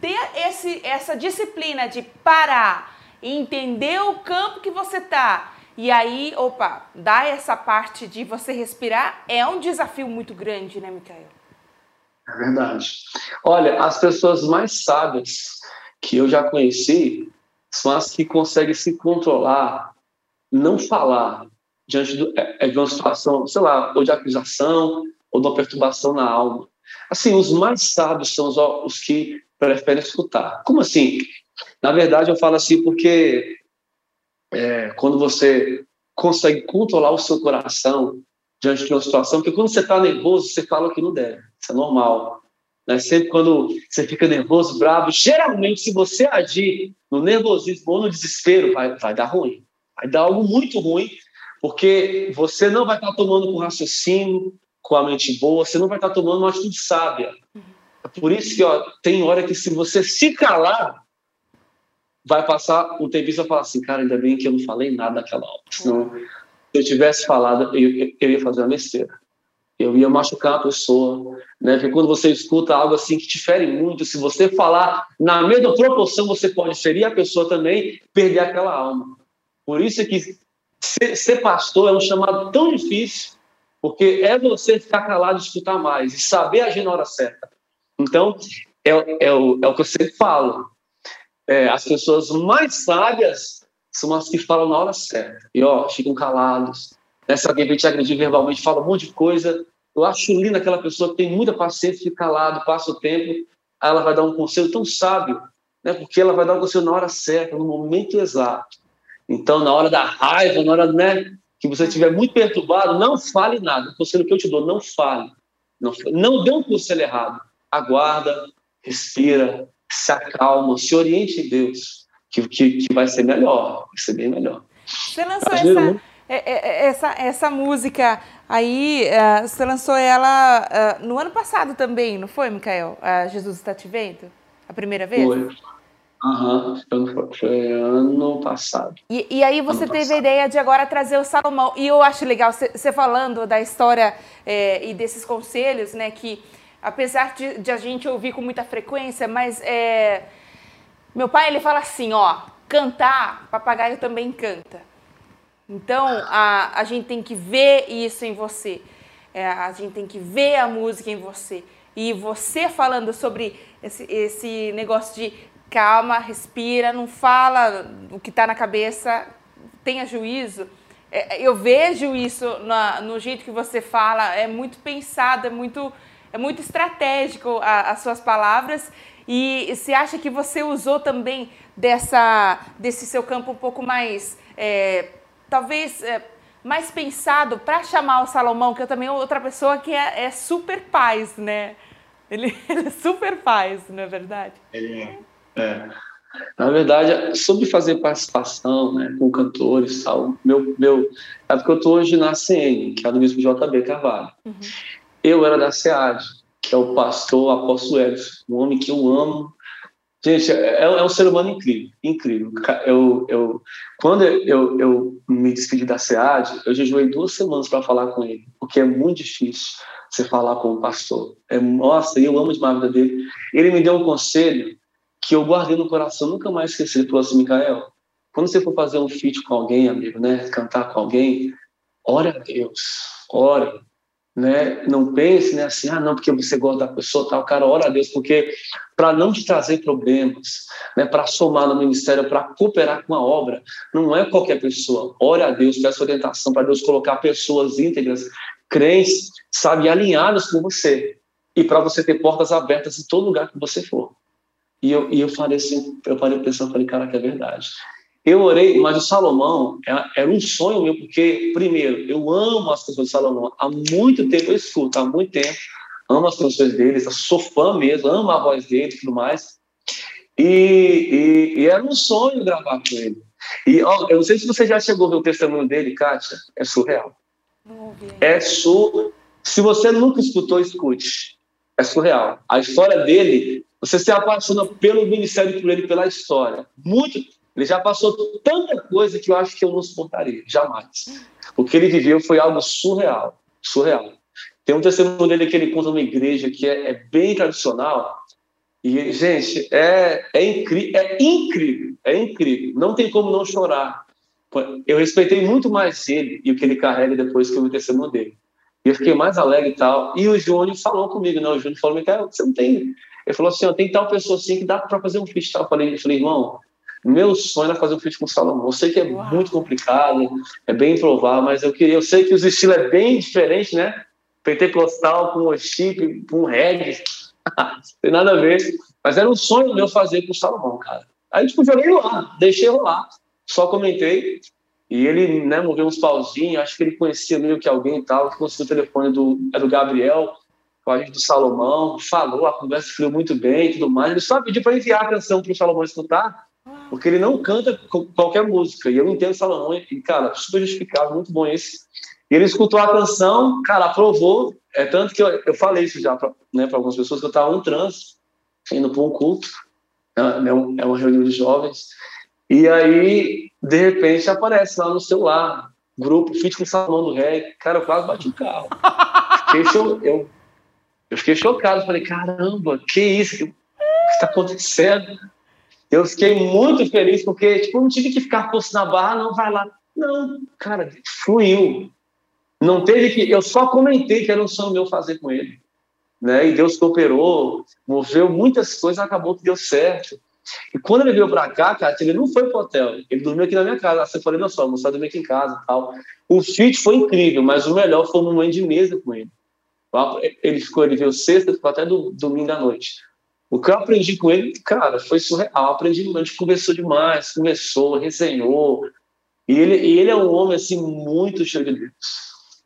ter esse, essa disciplina de parar entender o campo que você tá. E aí, opa, dar essa parte de você respirar é um desafio muito grande, né, Micael? É verdade. Olha, as pessoas mais sábias que eu já conheci são as que conseguem se controlar, não falar diante do, é, é de uma situação, sei lá, ou de acusação, ou de uma perturbação na alma. Assim, os mais sábios são os, os que preferem escutar. Como assim? Na verdade, eu falo assim porque é, quando você consegue controlar o seu coração diante de uma situação, porque quando você está nervoso, você fala o que não deve, isso é normal. Né? Sempre quando você fica nervoso, bravo, geralmente, se você agir no nervosismo ou no desespero, vai, vai dar ruim. Vai dar algo muito ruim, porque você não vai estar tomando com raciocínio, com a mente boa, você não vai estar tomando uma atitude sábia. É por isso que ó, tem hora que se você se calar, vai passar um tempo e falar assim, cara, ainda bem que eu não falei nada naquela hora. Senão, se eu tivesse falado, eu, eu ia fazer uma besteira. Eu ia machucar a pessoa, né? Porque quando você escuta algo assim que te fere muito, se você falar na mesma proporção, você pode ferir a pessoa também, perder aquela alma. Por isso é que ser, ser pastor é um chamado tão difícil, porque é você ficar calado e escutar mais, e saber agir na hora certa. Então, é, é, o, é o que eu sempre falo. É, as pessoas mais sábias são as que falam na hora certa. E, ó, ficam calados. Né? Se alguém te agredir verbalmente, fala um monte de coisa. Eu acho lindo aquela pessoa que tem muita paciência, fica calado, passa o tempo, aí ela vai dar um conselho tão sábio, né? porque ela vai dar um conselho na hora certa, no momento exato. Então, na hora da raiva, na hora né, que você estiver muito perturbado, não fale nada. O conselho que eu te dou, não fale. Não, não dê um conselho errado. Aguarda, respira, se acalma, se oriente em Deus, que, que, que vai ser melhor, vai ser bem melhor. Você lançou essa, é, é, é, essa, essa música aí, você lançou ela no ano passado também, não foi, Micael? Jesus está te vendo? A primeira vez? Foi. Aham, uhum, foi ano passado. E, e aí você ano teve passado. a ideia de agora trazer o Salomão. E eu acho legal você falando da história é, e desses conselhos, né? Que apesar de, de, a gente ouvir com muita frequência, mas é, meu pai ele fala assim, ó, cantar, papagaio também canta. Então a, a gente tem que ver isso em você. É, a gente tem que ver a música em você. E você falando sobre esse, esse negócio de calma, respira, não fala o que está na cabeça, tenha juízo. É, eu vejo isso na, no jeito que você fala, é muito pensado, é muito, é muito estratégico a, as suas palavras. E você acha que você usou também dessa, desse seu campo um pouco mais, é, talvez, é, mais pensado para chamar o Salomão, que eu também outra pessoa que é, é super paz, né? Ele, (laughs) ele, é super paz, não é verdade? Ele é. É. Na verdade, sobre fazer participação né, com cantores tal, meu, meu, é porque eu estou hoje na CN, que é do Bispo JB Carvalho. Uhum. Eu era da SEAD, que é o pastor apóstolo Edson, um homem que eu amo, Gente, é, é, um ser humano incrível, incrível. Eu, eu, quando eu, eu me despedi da SEAD, eu jejuei duas semanas para falar com ele, porque é muito difícil você falar com o pastor. É, nossa, eu amo demais a vida dele. Ele me deu um conselho que eu guardei no coração, nunca mais esqueci. Ele falou assim, Micael, quando você for fazer um feat com alguém, amigo, né, cantar com alguém, ore a Deus, ore né? Não pense né, assim, ah, não, porque você gosta da pessoa, tal, cara, ora a Deus, porque para não te trazer problemas, né, para somar no ministério, para cooperar com a obra, não é qualquer pessoa. Ore a Deus, peça orientação para Deus colocar pessoas íntegras, crentes, sabe, alinhadas com você, e para você ter portas abertas em todo lugar que você for. E eu, e eu falei assim, eu parei pensando, falei, cara, que é verdade. Eu orei, mas o Salomão é, era um sonho meu, porque, primeiro, eu amo as canções de Salomão. Há muito tempo eu escuto, há muito tempo. Amo as canções dele, sou fã mesmo, amo a voz dele e tudo mais. E, e, e, era um sonho gravar com ele. E ó, eu não sei se você já chegou a ver o testemunho dele, Kátia, é surreal. É surreal. Se você nunca escutou, escute. É surreal. A história dele, você se apaixona pelo ministério por ele, pela história. Muito, ele já passou tanta coisa que eu acho que eu não suportaria, jamais. O que ele viveu foi algo surreal, surreal. Tem um testemunho dele que ele conta numa igreja que é, é bem tradicional. E, gente, é, é, é incrível, é incrível. Não tem como não chorar. Eu respeitei muito mais ele e o que ele carrega depois que eu vi o testemunho dele. E eu fiquei mais alegre e tal. E o Júnior falou comigo, não, o Júnior falou, cara, você não tem... Ele falou assim, tem tal pessoa assim que dá para fazer um falei, eu falei, irmão, meu sonho era fazer um feat com o Salomão. Eu sei que é Uau. muito complicado, é bem improvável, mas eu queria. Eu sei que os estilos é bem diferente, né? Pentecostal com worship, com reggae, (laughs) tem nada a ver. Mas era um sonho meu fazer com o Salomão, cara. Aí tipo joguei lá, deixei rolar, só comentei. E ele, né, moveu uns pauzinhos, acho que ele conhecia meio que alguém e tal, que conseguiu o telefone do, é do Gabriel, com a gente do Salomão, falou, a conversa fluiu muito bem e tudo mais. Ele só pediu para enviar a canção para o Salomão escutar. Porque ele não canta qualquer música. E eu entendo Salomão, e, cara, super justificado, muito bom esse. E ele escutou a canção, cara, aprovou. É tanto que eu, eu falei isso já para né, algumas pessoas, que eu estava em trânsito, indo para um culto, né, é uma reunião de jovens. E aí, de repente, aparece lá no celular, grupo, feat com Salomão do Rei. Cara, eu quase bati o carro. Fiquei cho... eu, eu fiquei chocado. Falei, caramba, que isso? O que está acontecendo? Eu fiquei muito feliz porque, tipo, não tive que ficar posto na barra, não, vai lá. Não, cara, fluiu. Não teve que. Eu só comentei que era um sonho meu fazer com ele. Né? E Deus cooperou, moveu muitas coisas, acabou que deu certo. E quando ele veio para cá, cara, ele não foi pro hotel, ele dormiu aqui na minha casa. Você falou, não só, vamos dormir aqui em casa tal. O fit foi incrível, mas o melhor foi o momento de mesa com ele. Ele ficou, ele veio sexta, ficou até do, domingo à noite. O que eu aprendi com ele, cara, foi surreal. Aprendi muito, a gente conversou demais, conversou, resenhou. E ele, e ele é um homem, assim, muito cheio de Deus.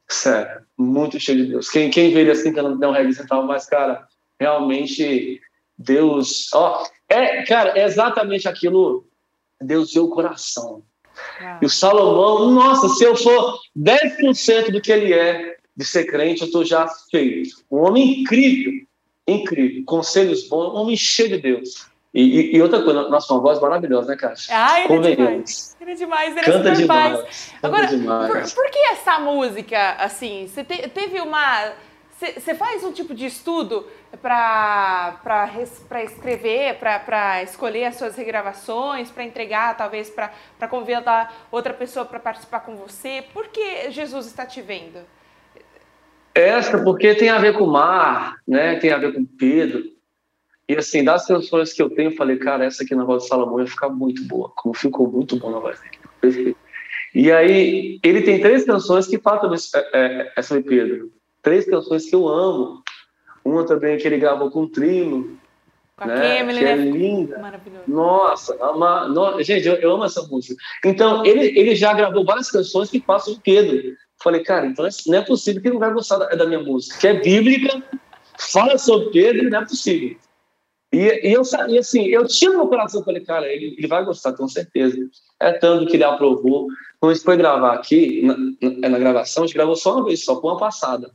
Sério, muito cheio de Deus. Quem, quem vê ele assim, que não tem um reggae mas, cara, realmente, Deus. Ó, é, cara, é exatamente aquilo. Deus deu o coração. E o Salomão, nossa, se eu for 10% do que ele é de ser crente, eu estou já feito. Um homem incrível incrível, conselhos bons, um homem cheio de Deus. E, e, e, outra coisa, nossa, uma voz maravilhosa, né, Kátia? Ah, ele é demais. Ele é demais, ele canta é demais. Canta Agora, demais. Por, por, que essa música, assim, você te, teve uma... Você faz um tipo de estudo para escrever, para escolher as suas regravações, para entregar, talvez para convidar outra pessoa para participar com você? Por que Jesus está te vendo? Essa porque tem a ver com o mar, né? Tem a ver com Pedro. E assim, das canções que eu tenho, eu falei, cara, essa aqui na voz de Salomão ia ficar muito boa. Como ficou muito bom na voz dele. Perfeito. E aí, ele tem três canções que falam é, é, essa de Pedro. Três canções que eu amo. Uma também que ele gravou com o Trilo. Com né? Emily, que é né? linda. Nossa, ama, no, gente, eu, eu, amo essa música. Então, ele, ele já gravou várias canções que passam o Pedro. Falei, cara, então não é possível que ele não vai gostar da, da minha música, que é bíblica, fala sobre Pedro, não é possível. E, e eu e assim, eu tinha no meu coração, falei, cara, ele, ele vai gostar, com certeza. É tanto que ele aprovou. Quando a gente foi gravar aqui, na, na, na gravação, a gente gravou só uma vez, só com uma passada.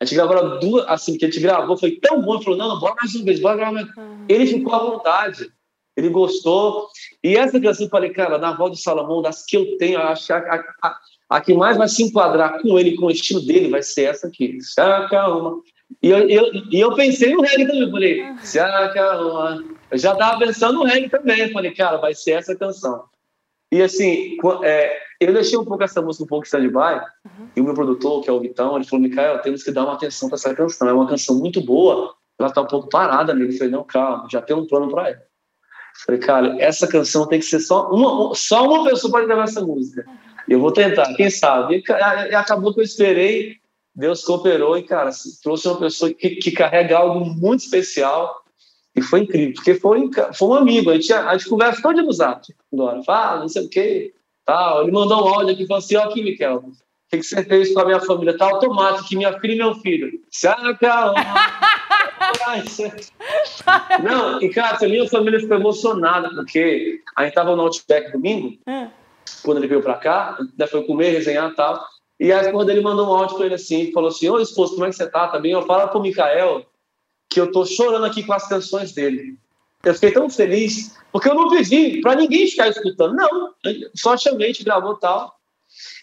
A gente gravou duas, assim, que a gente gravou, foi tão bom, ele falou, não, não, bora mais uma vez, bora gravar mais. Uhum. Ele ficou à vontade. ele gostou. E essa canção, eu falei, cara, na voz de Salomão, das que eu tenho, acho a, a, a, a, que mais vai se enquadrar com ele, com o estilo dele, vai ser essa aqui. Se acalma. E eu, eu, e eu pensei no reggae também, falei, se acalma. Eu já estava pensando no reggae também, falei, cara, vai ser essa canção. E assim, é, eu deixei um pouco essa música um pouco stand-by, uhum. e o meu produtor, que é o Vitão, ele falou, Micael, temos que dar uma atenção para essa canção, é uma canção muito boa, ela está um pouco parada, amigo. Eu falei, não, calma, já tem um plano para ela. Falei, cara, essa canção tem que ser só uma, só uma pessoa para gravar essa música. Eu vou tentar, quem sabe? E, acabou que eu esperei, Deus cooperou e, cara, trouxe uma pessoa que, que carrega algo muito especial e foi incrível, porque foi, foi um amigo, a gente, a gente conversa todo dia no zap, fala, não sei o quê, tal. Ele mandou um áudio aqui e falou assim, ó aqui, Miquel, o que, você fez com a minha família? Tá automático, que minha filha e meu filho. Se acalma. (laughs) Não, e cara, a minha família ficou emocionada, porque a gente tava no Outback domingo, hum. Quando ele veio pra cá, né, foi comer, resenhar e tal. E aí, quando ele mandou um áudio pra ele assim, falou assim: Ô esposo, como é que você tá? Tá? Eu falo pro Mikael que eu tô chorando aqui com as canções dele. Eu fiquei tão feliz, porque eu não pedi para ninguém ficar escutando. Não, só chamei, a gente gravou tal.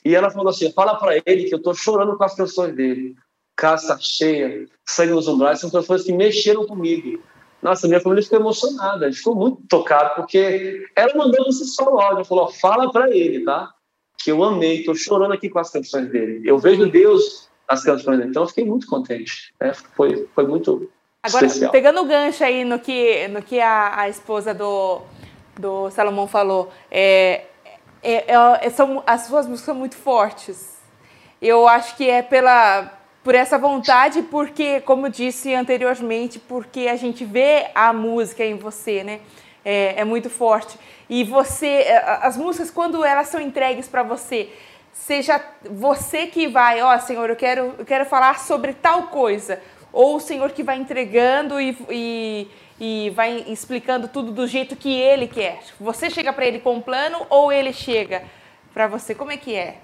E ela falou assim: fala para ele que eu tô chorando com as canções dele casa cheia, sangue nos umbrais, são pessoas que mexeram comigo. Nossa, minha família ficou emocionada, ficou muito tocada, porque ela mandou esse só áudio, falou, fala para ele, tá? Que eu amei, tô chorando aqui com as canções dele. Eu vejo Deus nas canções dele, então eu fiquei muito contente, né? Foi, foi muito Agora, especial. pegando o gancho aí no que, no que a, a esposa do, do Salomão falou, é, é, é, são, as suas músicas são muito fortes. Eu acho que é pela por essa vontade, porque, como disse anteriormente, porque a gente vê a música em você, né? É, é muito forte. E você, é, as músicas, quando elas são entregues para você, seja você que vai, ó, oh, Senhor, eu quero, eu quero falar sobre tal coisa, ou o Senhor que vai entregando e, e, e vai explicando tudo do jeito que Ele quer. Você chega para Ele com um plano ou Ele chega para você? Como é que é?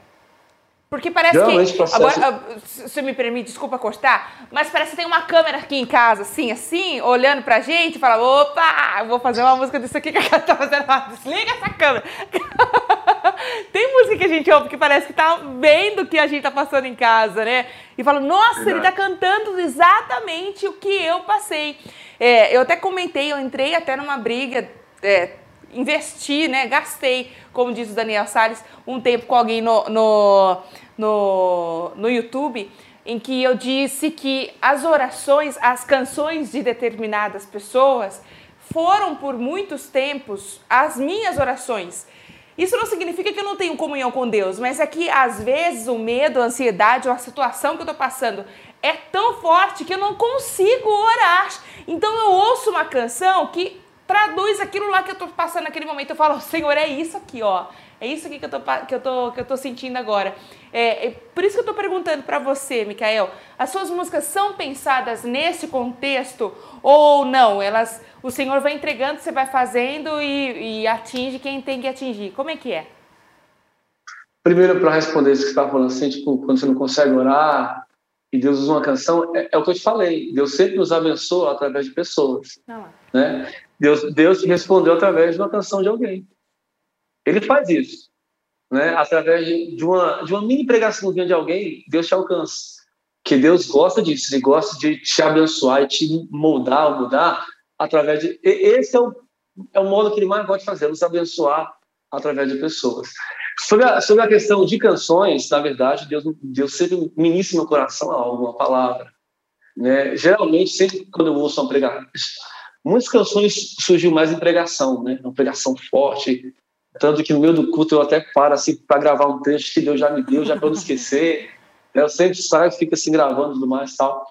Porque parece que. Processo... Agora, se você me permite, desculpa cortar, mas parece que tem uma câmera aqui em casa, assim, assim, olhando pra gente e fala: opa, eu vou fazer uma música disso aqui que a cara tá fazendo. Desliga essa câmera. (laughs) tem música que a gente ouve que parece que tá vendo o que a gente tá passando em casa, né? E fala: nossa, Verdade. ele tá cantando exatamente o que eu passei. É, eu até comentei, eu entrei até numa briga. É, investi, né, gastei, como diz o Daniel Salles, um tempo com alguém no, no, no, no YouTube, em que eu disse que as orações, as canções de determinadas pessoas foram por muitos tempos as minhas orações. Isso não significa que eu não tenho comunhão com Deus, mas é que às vezes o medo, a ansiedade ou a situação que eu estou passando é tão forte que eu não consigo orar. Então eu ouço uma canção que traduz aquilo lá que eu estou passando naquele momento. Eu falo, Senhor, é isso aqui, ó. É isso aqui que eu tô, que eu tô, que eu tô sentindo agora. É, é por isso que eu estou perguntando para você, Micael, as suas músicas são pensadas nesse contexto ou não? Elas, o Senhor vai entregando, você vai fazendo e, e atinge quem tem que atingir. Como é que é? Primeiro, para responder isso que você está falando, assim, tipo, quando você não consegue orar e Deus usa uma canção, é, é, o que eu te falei. Deus sempre nos abençoa através de pessoas. Não. Né? Deus, Deus te respondeu através de uma canção de alguém. Ele faz isso. Né? Através de uma, de uma mini pregação de alguém, Deus te alcança. Que Deus gosta disso, Ele gosta de te abençoar e te moldar mudar através de. Esse é o, é o modo que Ele mais gosta de fazer, nos abençoar através de pessoas. Sobre a, sobre a questão de canções, na verdade, Deus, Deus sempre ministra no meu coração alguma palavra. Né? Geralmente, sempre quando eu ouço uma pregação, Muitas canções surgiu mais em pregação, né? Uma pregação forte. Tanto que no meio do culto eu até paro assim para gravar um trecho que Deus já me deu, já para não esquecer. (laughs) Eu sempre saio fico assim gravando tudo mais tal.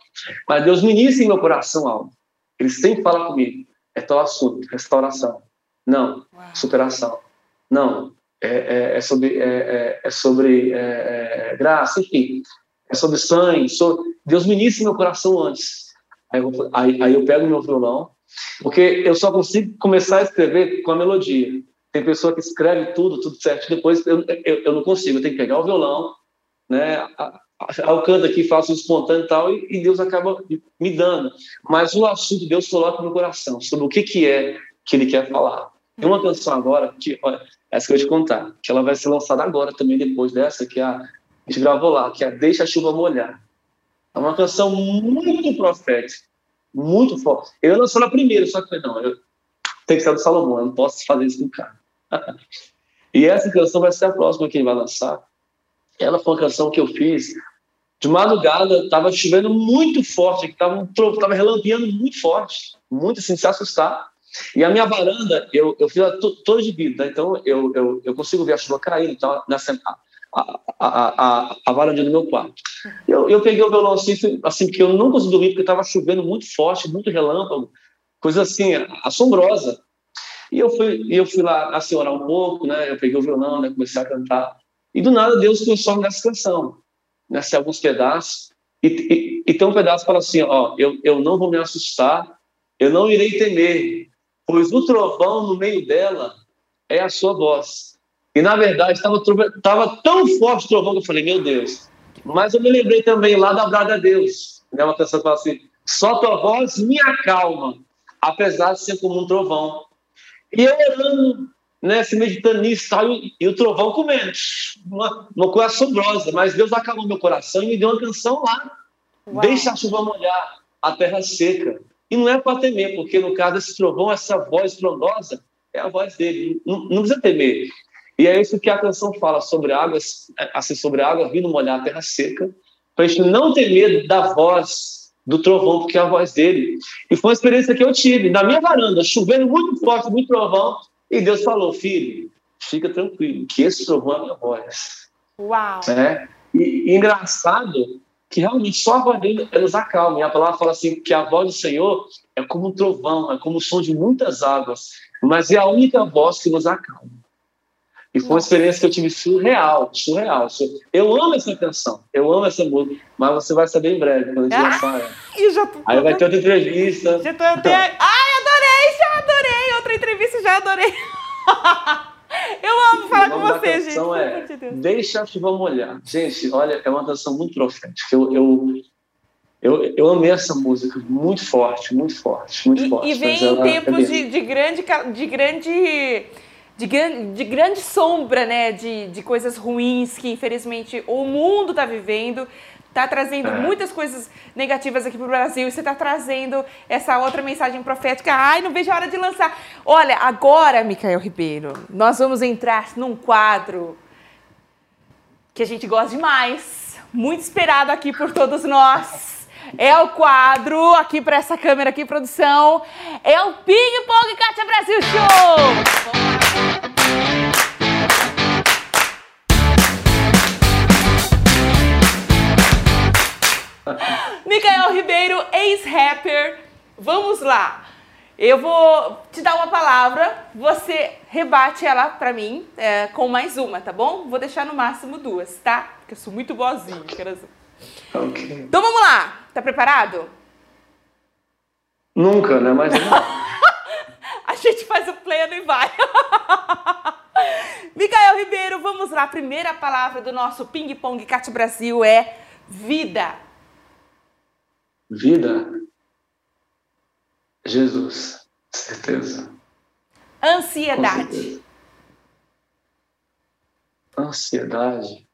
Mas Deus ministra em meu coração algo. Ele sempre fala comigo. É tal assunto, restauração. Não, superação. Não, é, é, é sobre, é, é, é sobre é, graça, enfim. É sobre sangue. Sobre... Deus ministra em meu coração antes. Aí eu, aí, aí eu pego meu violão, porque eu só consigo começar a escrever com a melodia. Tem pessoa que escreve tudo, tudo certo, depois eu, eu, eu não consigo, eu tenho que pegar o violão, né, canto aqui, faço espontâneo e tal, e, e Deus acaba me dando. Mas o assunto Deus coloca no coração, sobre o que, que é que Ele quer falar. Tem uma canção agora, que, olha, essa que eu vou te contar, que ela vai ser lançada agora também, depois dessa, que é a, a gente gravou lá, que é Deixa a Chuva Molhar. É uma canção muito profética, muito forte. Eu não sou na primeira, só que não, eu tenho que ser do Salomão, eu não posso fazer isso com o cara. (laughs) e essa canção vai ser a próxima que ele vai lançar. Ela foi uma canção que eu fiz de madrugada, estava chovendo muito forte, estava tava relampeando muito forte, muito assim, se assustar. E a minha varanda, eu, eu fiz ela toda de vidro, né? então eu, eu, eu consigo ver a chuva caindo, então, nessa, a, a, a, a varanda do meu quarto. Eu, eu peguei o violão assim, assim, porque eu não consegui dormir, porque estava chovendo muito forte, muito relâmpago, coisa assim, assombrosa. E eu fui, eu fui lá assim, orar um pouco, né? Eu peguei o violão, né? comecei a cantar. E do nada Deus começou nessa canção, nessa alguns pedaços. E, e, e, tem um pedaço que fala assim: ó, eu, eu não vou me assustar, eu não irei temer, pois o trovão no meio dela é a sua voz. E na verdade estava tão forte o trovão que eu falei, meu Deus. Mas eu me lembrei também lá da Brada Deus, né? uma canção que fala assim: só tua voz me acalma, apesar de ser como um trovão. E eu orando, né, se meditando nisso tal, e, e o trovão comendo. Uma, uma coisa assombrosa, mas Deus acalmou meu coração e me deu uma canção lá. Uau. Deixa a chuva molhar a terra seca. E não é para temer, porque no caso desse trovão, essa voz frondosa é a voz dele. Não, não, precisa temer. E é isso que a canção fala sobre águas, assim, sobre água vindo molhar a terra seca, para a gente não ter medo da voz do trovão, porque é a voz dele. E foi uma experiência que eu tive na minha varanda, chovendo muito forte, muito trovão, e Deus falou: Filho, fica tranquilo, que esse trovão é a minha voz. Uau! É? E, e engraçado que realmente só a voz dele nos acalma. E a palavra fala assim que a voz do Senhor é como um trovão, é como o som de muitas águas, mas é a única voz que nos acalma. E foi uma experiência que eu tive surreal, surreal. Eu amo essa canção, eu amo essa música, mas você vai saber em breve, quando a gente ah, lançar ela. Tô... Aí vai ter outra entrevista. Já tô até... Ai, adorei, já adorei! Outra entrevista, já adorei. (laughs) Eu amo falar com você, gente. É de Deixa a chuva molhar. Gente, olha, é uma canção muito profética. Eu, eu, eu, eu amei essa música, muito forte, muito forte, muito e, forte. E vem em tempos é de, de grande, de grande de, de, grande sombra, né, de, de coisas ruins que infelizmente o mundo está vivendo, está trazendo é. muitas coisas negativas aqui para o Brasil e você está trazendo essa outra mensagem profética. Ai, não vejo a hora de lançar. Olha, agora, Micael Ribeiro, nós vamos entrar num quadro que a gente gosta demais, muito esperado aqui por todos nós. É o quadro, aqui para essa câmera aqui, produção, é o Ping Pong Kátia Brasil Show! Micael Ribeiro, ex-rapper. Vamos lá. Eu vou te dar uma palavra, você rebate ela pra mim é, com mais uma, tá bom? Vou deixar no máximo duas, tá? Porque eu sou muito boazinha, coração. Ok. Então vamos lá. Tá preparado? Nunca, né? Mas (laughs) a gente faz o pleno e vai. (laughs) Micael Ribeiro, vamos lá. A primeira palavra do nosso Ping Pong Cat Brasil é vida. Vida. Jesus. Certeza. Ansiedade. Certeza. Ansiedade.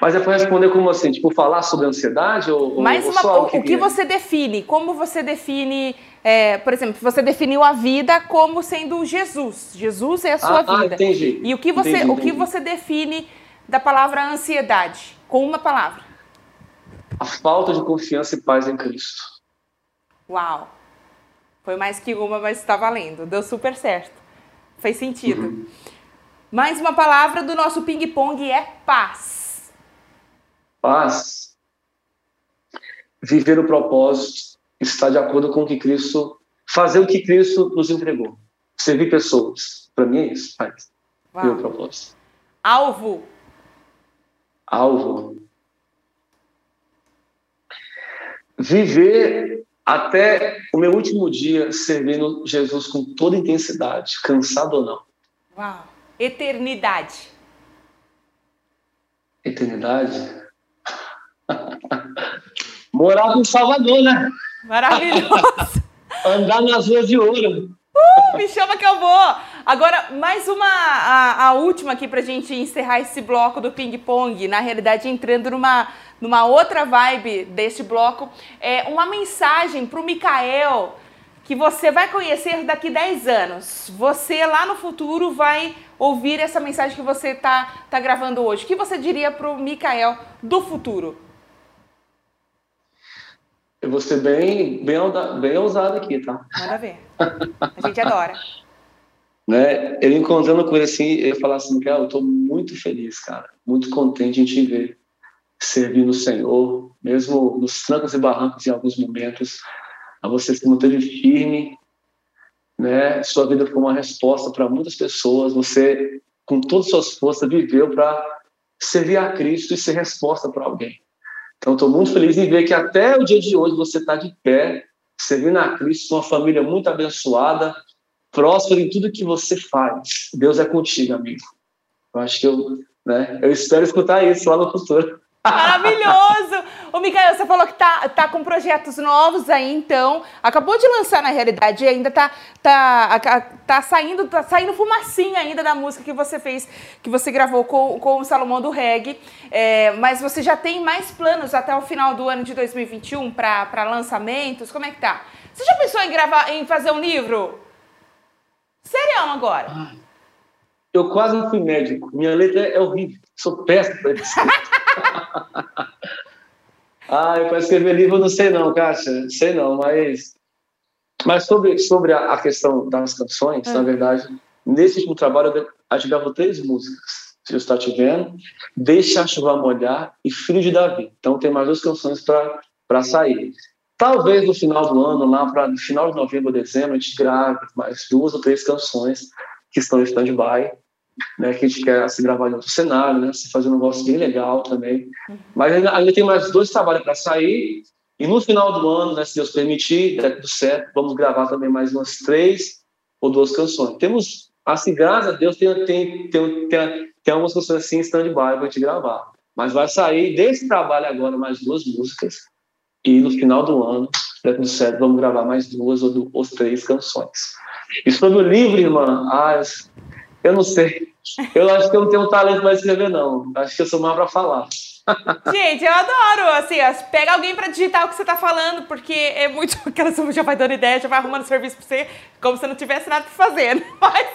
Mas é para responder como assim? Tipo, falar sobre ansiedade? Ou, Mais ou uma, o, que, o que você define? Como você define, é, por exemplo, você definiu a vida como sendo Jesus. Jesus é a sua ah, vida. Ah, entendi. E o que você, entendi, o que você define da palavra ansiedade? Com uma palavra. A falta de confiança e paz em Cristo. Uau! Foi mais que uma, mas está valendo. Deu super certo. Fez sentido. Uhum. Mais uma palavra do nosso ping-pong é paz paz, viver o propósito, estar de acordo com o que Cristo, fazer o que Cristo nos entregou, servir pessoas. Para mim é isso, paz. O propósito. Alvo. Alvo. Viver até o meu último dia servindo Jesus com toda intensidade, cansado ou não. Uau. Eternidade. Eternidade. Morava em Salvador, né? Maravilhoso. (laughs) Andar nas ruas de ouro. Uh! Me chama que eu vou. Agora, mais uma, a, a última aqui pra gente encerrar esse bloco do ping-pong. Na realidade, entrando numa, numa outra vibe deste bloco. É uma mensagem pro Mikael que você vai conhecer daqui 10 anos. Você lá no futuro vai ouvir essa mensagem que você está tá gravando hoje. O que você diria para o Mikael do futuro? Eu vou ser bem, bem, bem ousado aqui, tá? Manda ver. A gente adora. (laughs) né? Ele encontrando com ele assim, ele falar assim, Mikael, eu estou muito feliz, cara. Muito contente em te ver servindo o Senhor, mesmo nos trancos e barrancos em alguns momentos a você se manteve firme, né? Sua vida foi uma resposta para muitas pessoas. Você, com todas as suas forças, viveu para servir a Cristo e ser resposta para alguém. Então, estou muito feliz em ver que até o dia de hoje você está de pé, servindo a Cristo, uma família muito abençoada, próspera em tudo que você faz. Deus é contigo, amigo. Eu acho que eu, né? Eu espero escutar isso lá no futuro. Maravilhoso! Ô, Micael, você falou que tá, tá com projetos novos aí, então. Acabou de lançar, na realidade, e ainda tá, tá, tá, saindo, tá saindo fumacinha ainda da música que você fez, que você gravou com, com o Salomão do Reggae. É, mas você já tem mais planos até o final do ano de 2021 para lançamentos? Como é que tá? Você já pensou em gravar, em fazer um livro? Serião agora. Eu quase não fui médico. Minha letra é horrível. Sou péssimo (laughs) ah, eu para escrever livro não sei não, Kátia. Sei não, mas... Mas sobre, sobre a, questão das canções, na ah. verdade, nesse último trabalho a gente gravou três músicas. Se você está te vendo, Deixa a chuva molhar e Filho de Davi. Então tem mais duas canções para sair. Talvez no final do ano, lá para no final de novembro, dezembro, a gente grave mais duas ou três canções que estão em stand-by né, que a gente quer se gravar em outro cenário, né, se fazer um negócio bem legal também. Mas ainda, ainda tem mais dois trabalhos para sair, e no final do ano, né, se Deus permitir, der tudo certo, vamos gravar também mais umas três ou duas canções. Temos, assim, graças a Deus, tem, tem, tem, tem, tem algumas canções assim em stand-by para a gente gravar. Mas vai sair desse trabalho agora mais duas músicas, e no final do ano, se der tudo certo, vamos gravar mais duas ou, ou três canções. E sobre o livro, irmã, ah, não sei. Eu acho que eu não tenho talento para escrever, não. Acho que eu sou mais para falar. (laughs) Gente, eu adoro, assim, pega alguém para digitar o que você tá falando, porque é muito (laughs) aquela pessoa já vai dando ideia, já vai arrumando serviço para você, como se não tivesse nada para fazer. Né? (laughs) Mas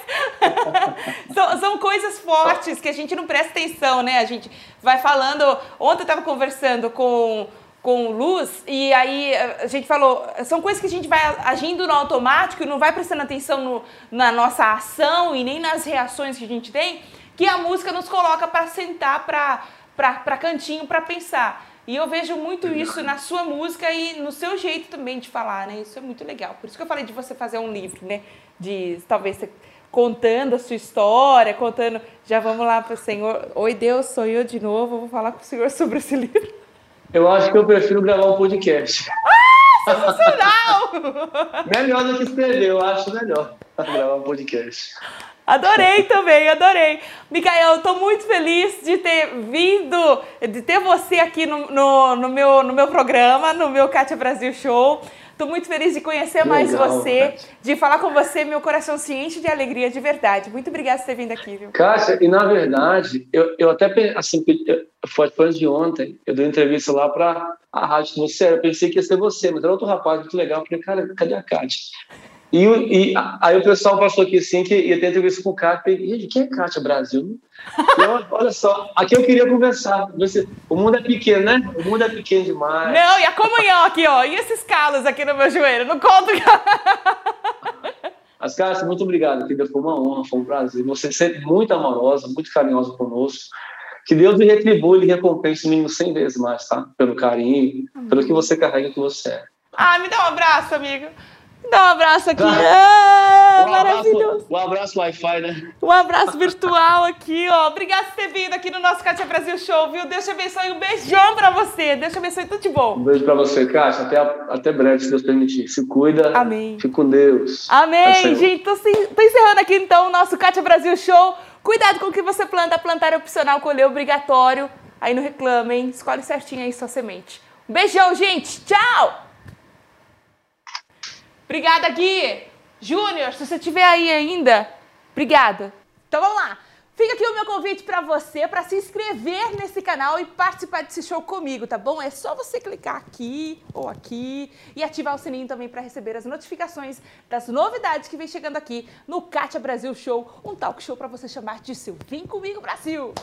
são, são, coisas fortes que a gente não presta atenção, né? A gente vai falando. Ontem eu tava conversando com com luz, e aí a gente falou, são coisas que a gente vai agindo no automático e não vai prestando atenção no, na nossa ação e nem nas reações que a gente tem, que a música nos coloca para sentar para cantinho para pensar. E eu vejo muito isso na sua música e no seu jeito também de falar, né? Isso é muito legal. Por isso que eu falei de você fazer um livro, né? De talvez contando a sua história, contando. Já vamos lá para o Senhor. Oi, Deus, sou eu de novo. Vou falar com o Senhor (laughs) sobre esse livro. Eu acho que eu prefiro gravar um podcast. Ah, sensacional! (laughs) melhor do que escrever, eu acho melhor gravar um podcast. Adorei também, adorei. Micael, estou muito feliz de ter vindo, de ter você aqui no, no, no, meu, no meu programa, no meu Kátia Brasil Show. Estou muito feliz de conhecer mais você, de falar com você. Meu coração se enche de alegria de verdade. Muito obrigada por ter vindo aqui, viu? Cássia, e na verdade, eu, eu até, assim, foi antes de ontem, eu dei uma entrevista lá para a rádio você. Eu pensei que ia ser você, mas era outro rapaz muito legal. Eu falei, cara, cadê a Kátia? E, e, aí o pessoal passou aqui assim que ia ter entrevista com o Kátia. E gente, quem é Kátia Brasil? (laughs) Eu, olha só, aqui eu queria conversar. Você, o mundo é pequeno, né? O mundo é pequeno demais. Não, e a comunhão aqui, ó. E esses calos aqui no meu joelho? Não conto. (laughs) As caras, muito obrigado, querida. Foi uma honra, foi um prazer. Você é sempre muito amorosa, muito carinhosa conosco. Que Deus lhe retribua e recompense o mínimo 100 vezes mais, tá? Pelo carinho, pelo que você carrega que você é. Ah, me dá um abraço, amigo. Dá um abraço aqui. Ah, um maravilhoso. Abraço, um abraço Wi-Fi, né? Um abraço virtual aqui, ó. Obrigada por ter vindo aqui no nosso Kátia Brasil Show, viu? Deus te abençoe. Um beijão pra você. Deus te abençoe. Tudo de bom. Um beijo pra você, Kátia. Até, até breve, se Deus permitir. Se cuida. Amém. Fique com Deus. Amém, gente. Tô, tô encerrando aqui, então, o nosso Kátia Brasil Show. Cuidado com o que você planta. Plantar é opcional, colher é obrigatório. Aí não reclama, hein? Escolhe certinho aí sua semente. Um beijão, gente. Tchau! Obrigada, Gui! Júnior, se você estiver aí ainda, obrigada. Então vamos lá. Fica aqui o meu convite para você para se inscrever nesse canal e participar desse show comigo, tá bom? É só você clicar aqui ou aqui e ativar o sininho também para receber as notificações das novidades que vem chegando aqui no Kátia Brasil Show, um talk show para você chamar de seu Vem Comigo Brasil.